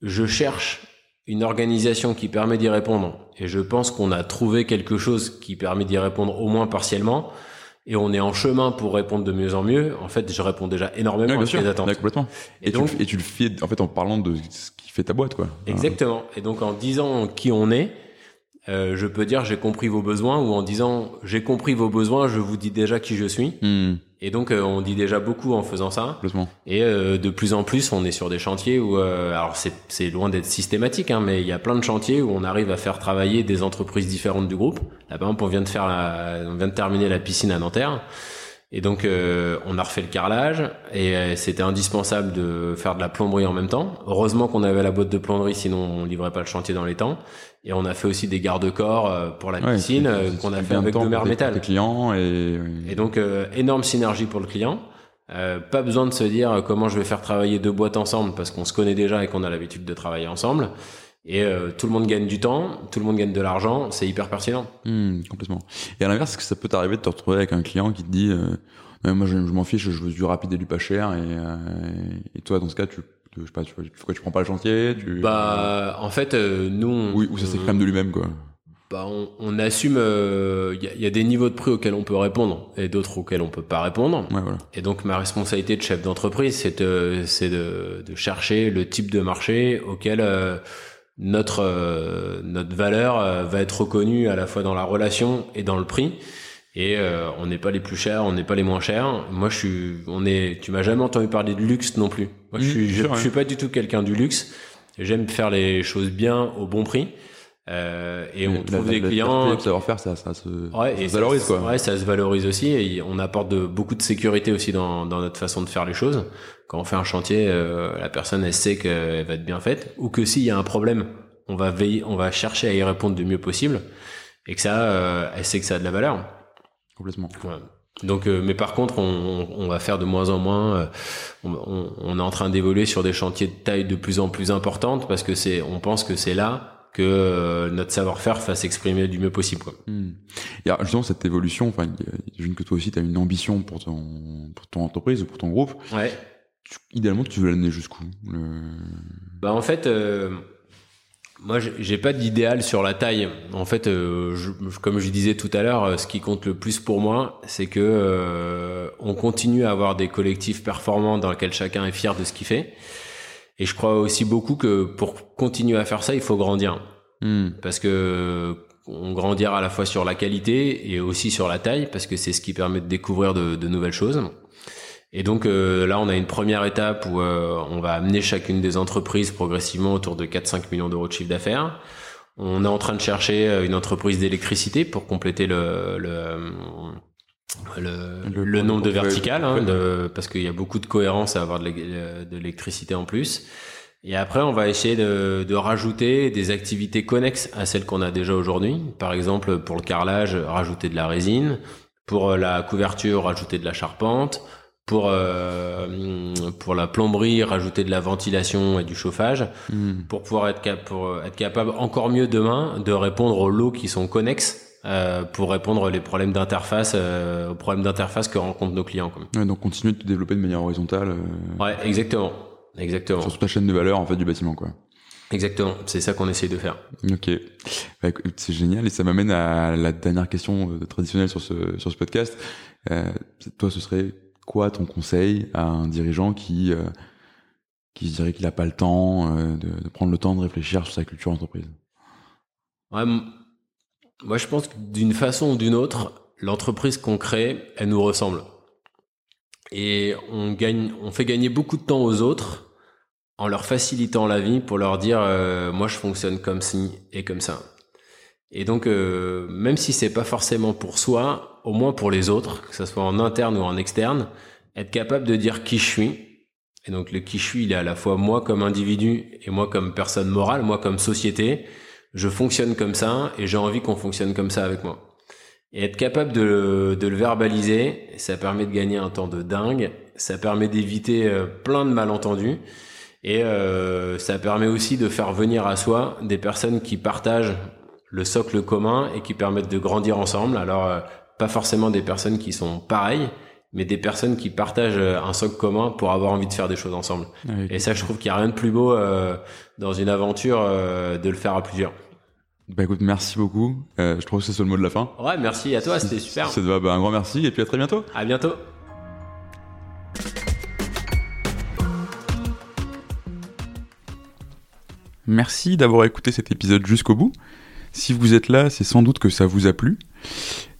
je cherche une organisation qui permet d'y répondre, et je pense qu'on a trouvé quelque chose qui permet d'y répondre au moins partiellement, et on est en chemin pour répondre de mieux en mieux. En fait, je réponds déjà énormément Ouais, à sûr. attentes. Ouais, complètement. Et Et, donc- tu, le- et tu le fais, en fait, en parlant de ce qui fait ta boîte, quoi. Exactement. Et donc en disant qui on est, euh, je peux dire j'ai compris vos besoins, ou en disant j'ai compris vos besoins, je vous dis déjà qui je suis. Hmm, Et donc euh, on dit déjà beaucoup en faisant ça. Et euh, de plus en plus, on est sur des chantiers où, euh, alors c'est c'est loin d'être systématique, hein, mais il y a plein de chantiers où on arrive à faire travailler des entreprises différentes du groupe. Là, par exemple, on vient de faire, la, on vient de terminer la piscine à Nanterre, et donc euh, on a refait le carrelage, et euh, c'était indispensable de faire de la plomberie en même temps. Heureusement qu'on avait la boîte de plomberie, sinon on livrait pas le chantier dans les temps. Et on a fait aussi des garde-corps euh, pour la piscine euh, qu'on a fait avec temps de mer pour tes- métal. pour tes clients et, Et donc, euh, énorme synergie pour le client. Euh, pas besoin de se dire euh, comment je vais faire travailler deux boîtes ensemble parce qu'on se connaît déjà et qu'on a l'habitude de travailler ensemble. Et euh, tout le monde gagne du temps, tout le monde gagne de l'argent, c'est hyper pertinent. Hmm, complètement. Et à l'inverse, est-ce que ça peut t'arriver de te retrouver avec un client qui te dit, euh, moi je, je m'en fiche, je veux du rapide et du pas cher, et, euh, et toi dans ce cas, tu, je sais pas, tu, pourquoi tu prends pas le chantier, tu, Bah, en fait, euh, nous, on, oui, ou ça s'exprime de lui-même quoi. bah, on, on assume. Il y, a, y a des niveaux de prix auxquels on peut répondre et d'autres auxquels on peut pas répondre. Ouais, voilà. Et donc ma responsabilité de chef d'entreprise, c'est de, c'est de, de chercher le type de marché auquel euh, notre euh, notre valeur euh, va être reconnue à la fois dans la relation et dans le prix. Et euh, on n'est pas les plus chers, on n'est pas les moins chers. Moi, je suis, on est. Tu m'as jamais entendu parler de luxe non plus. Moi, je Mmh, suis, je, suis pas du tout quelqu'un du luxe. J'aime faire les choses bien au bon prix. Euh, et on La- trouve la- des la clients fierté, le savoir-faire, ça, ça se, Ouais, ça se valorise ça, quoi. Ouais, ça se valorise aussi et on apporte de, beaucoup de sécurité aussi dans, dans notre façon de faire les choses. Quand on fait un chantier, euh, la personne elle sait qu'elle va être bien faite ou que s'il y a un problème, on va veiller, on va chercher à y répondre du mieux possible et que ça, euh, elle sait que ça a de la valeur. Complètement. Ouais. Donc, euh, mais par contre, on, on va faire de moins en moins. euh, on, on- est en train d'évoluer sur des chantiers de taille de plus en plus importante parce que c'est, on pense que c'est là que euh, notre savoir-faire fasse exprimer du mieux possible. Quoi. Hmm. Et alors, justement, cette évolution, enfin, j'imagine que toi aussi, tu as une ambition pour ton, pour ton entreprise ou pour ton groupe. Ouais. Tu- idéalement, tu veux l'amener jusqu'où le... Bah en fait, euh, moi, j'ai pas d'idéal sur la taille. En fait, euh, comme je disais tout à l'heure, ce qui compte le plus pour moi, c'est que euh, on continue à avoir des collectifs performants dans lesquels chacun est fier de ce qu'il fait. Et je crois aussi beaucoup que pour continuer à faire ça, il faut grandir, hmm. parce que on grandira à la fois sur la qualité et aussi sur la taille, parce que c'est ce qui permet de découvrir de, de nouvelles choses. Et donc euh, là, on a une première étape où euh, on va amener chacune des entreprises progressivement autour de 4-5 millions d'euros de chiffre d'affaires. On est en train de chercher euh, une entreprise d'électricité pour compléter le, le, le, le, nombre de verticales, hein, de, parce qu'il y a beaucoup de cohérence à avoir de l'électricité en plus. Et après, on va essayer de, de, rajouter des activités connexes à celles qu'on a déjà aujourd'hui. Par exemple, pour le carrelage, rajouter de la résine. Pour la couverture, rajouter de la charpente pour euh, pour la plomberie rajouter de la ventilation et du chauffage hmm. pour pouvoir être cap pour être capable encore mieux demain de répondre aux lots qui sont connexes euh, pour répondre les problèmes d'interface euh, aux problèmes d'interface que rencontrent nos clients Ouais, donc continuer de te développer de manière horizontale ouais exactement exactement sur toute la chaîne de valeur en fait du bâtiment quoi Exactement, c'est ça qu'on essaye de faire. Ok, bah, c'est génial et ça m'amène à la dernière question traditionnelle sur ce sur ce podcast. toi, ce serait quoi ton conseil à un dirigeant qui, euh, qui se dirait qu'il n'a pas le temps euh, de, prendre le temps de réfléchir sur sa culture entreprise Moi, je pense que d'une façon ou d'une autre, l'entreprise qu'on crée, elle nous ressemble. Et on, gagne, on fait gagner beaucoup de temps aux autres en leur facilitant la vie pour leur dire euh, moi je fonctionne comme ci et comme ça. Et donc même si c'est pas forcément pour soi, au moins pour les autres, que ce soit en interne ou en externe, être capable de dire qui je suis. Et donc le qui je suis, il est à la fois moi comme individu et moi comme personne morale, moi comme société. Je fonctionne comme ça et j'ai envie qu'on fonctionne comme ça avec moi. Et être capable de, de, le verbaliser, ça permet de gagner un temps de dingue, ça permet d'éviter euh, plein de malentendus et euh, ça permet aussi de faire venir à soi des personnes qui partagent le socle commun et qui permettent de grandir ensemble. Alors euh, pas forcément des personnes qui sont pareilles, mais des personnes qui partagent euh, un socle commun pour avoir envie de faire des choses ensemble. et ça, je trouve qu'il n'y a rien de plus beau euh, dans une aventure euh, de le faire à plusieurs. Bah écoute, merci beaucoup. je trouve que c'est le mot de la fin. Ouais, merci à toi, c'était super. C'est bah, un grand merci et puis à très bientôt. À bientôt. Merci d'avoir écouté cet épisode jusqu'au bout. Si vous êtes là, c'est sans doute que ça vous a plu.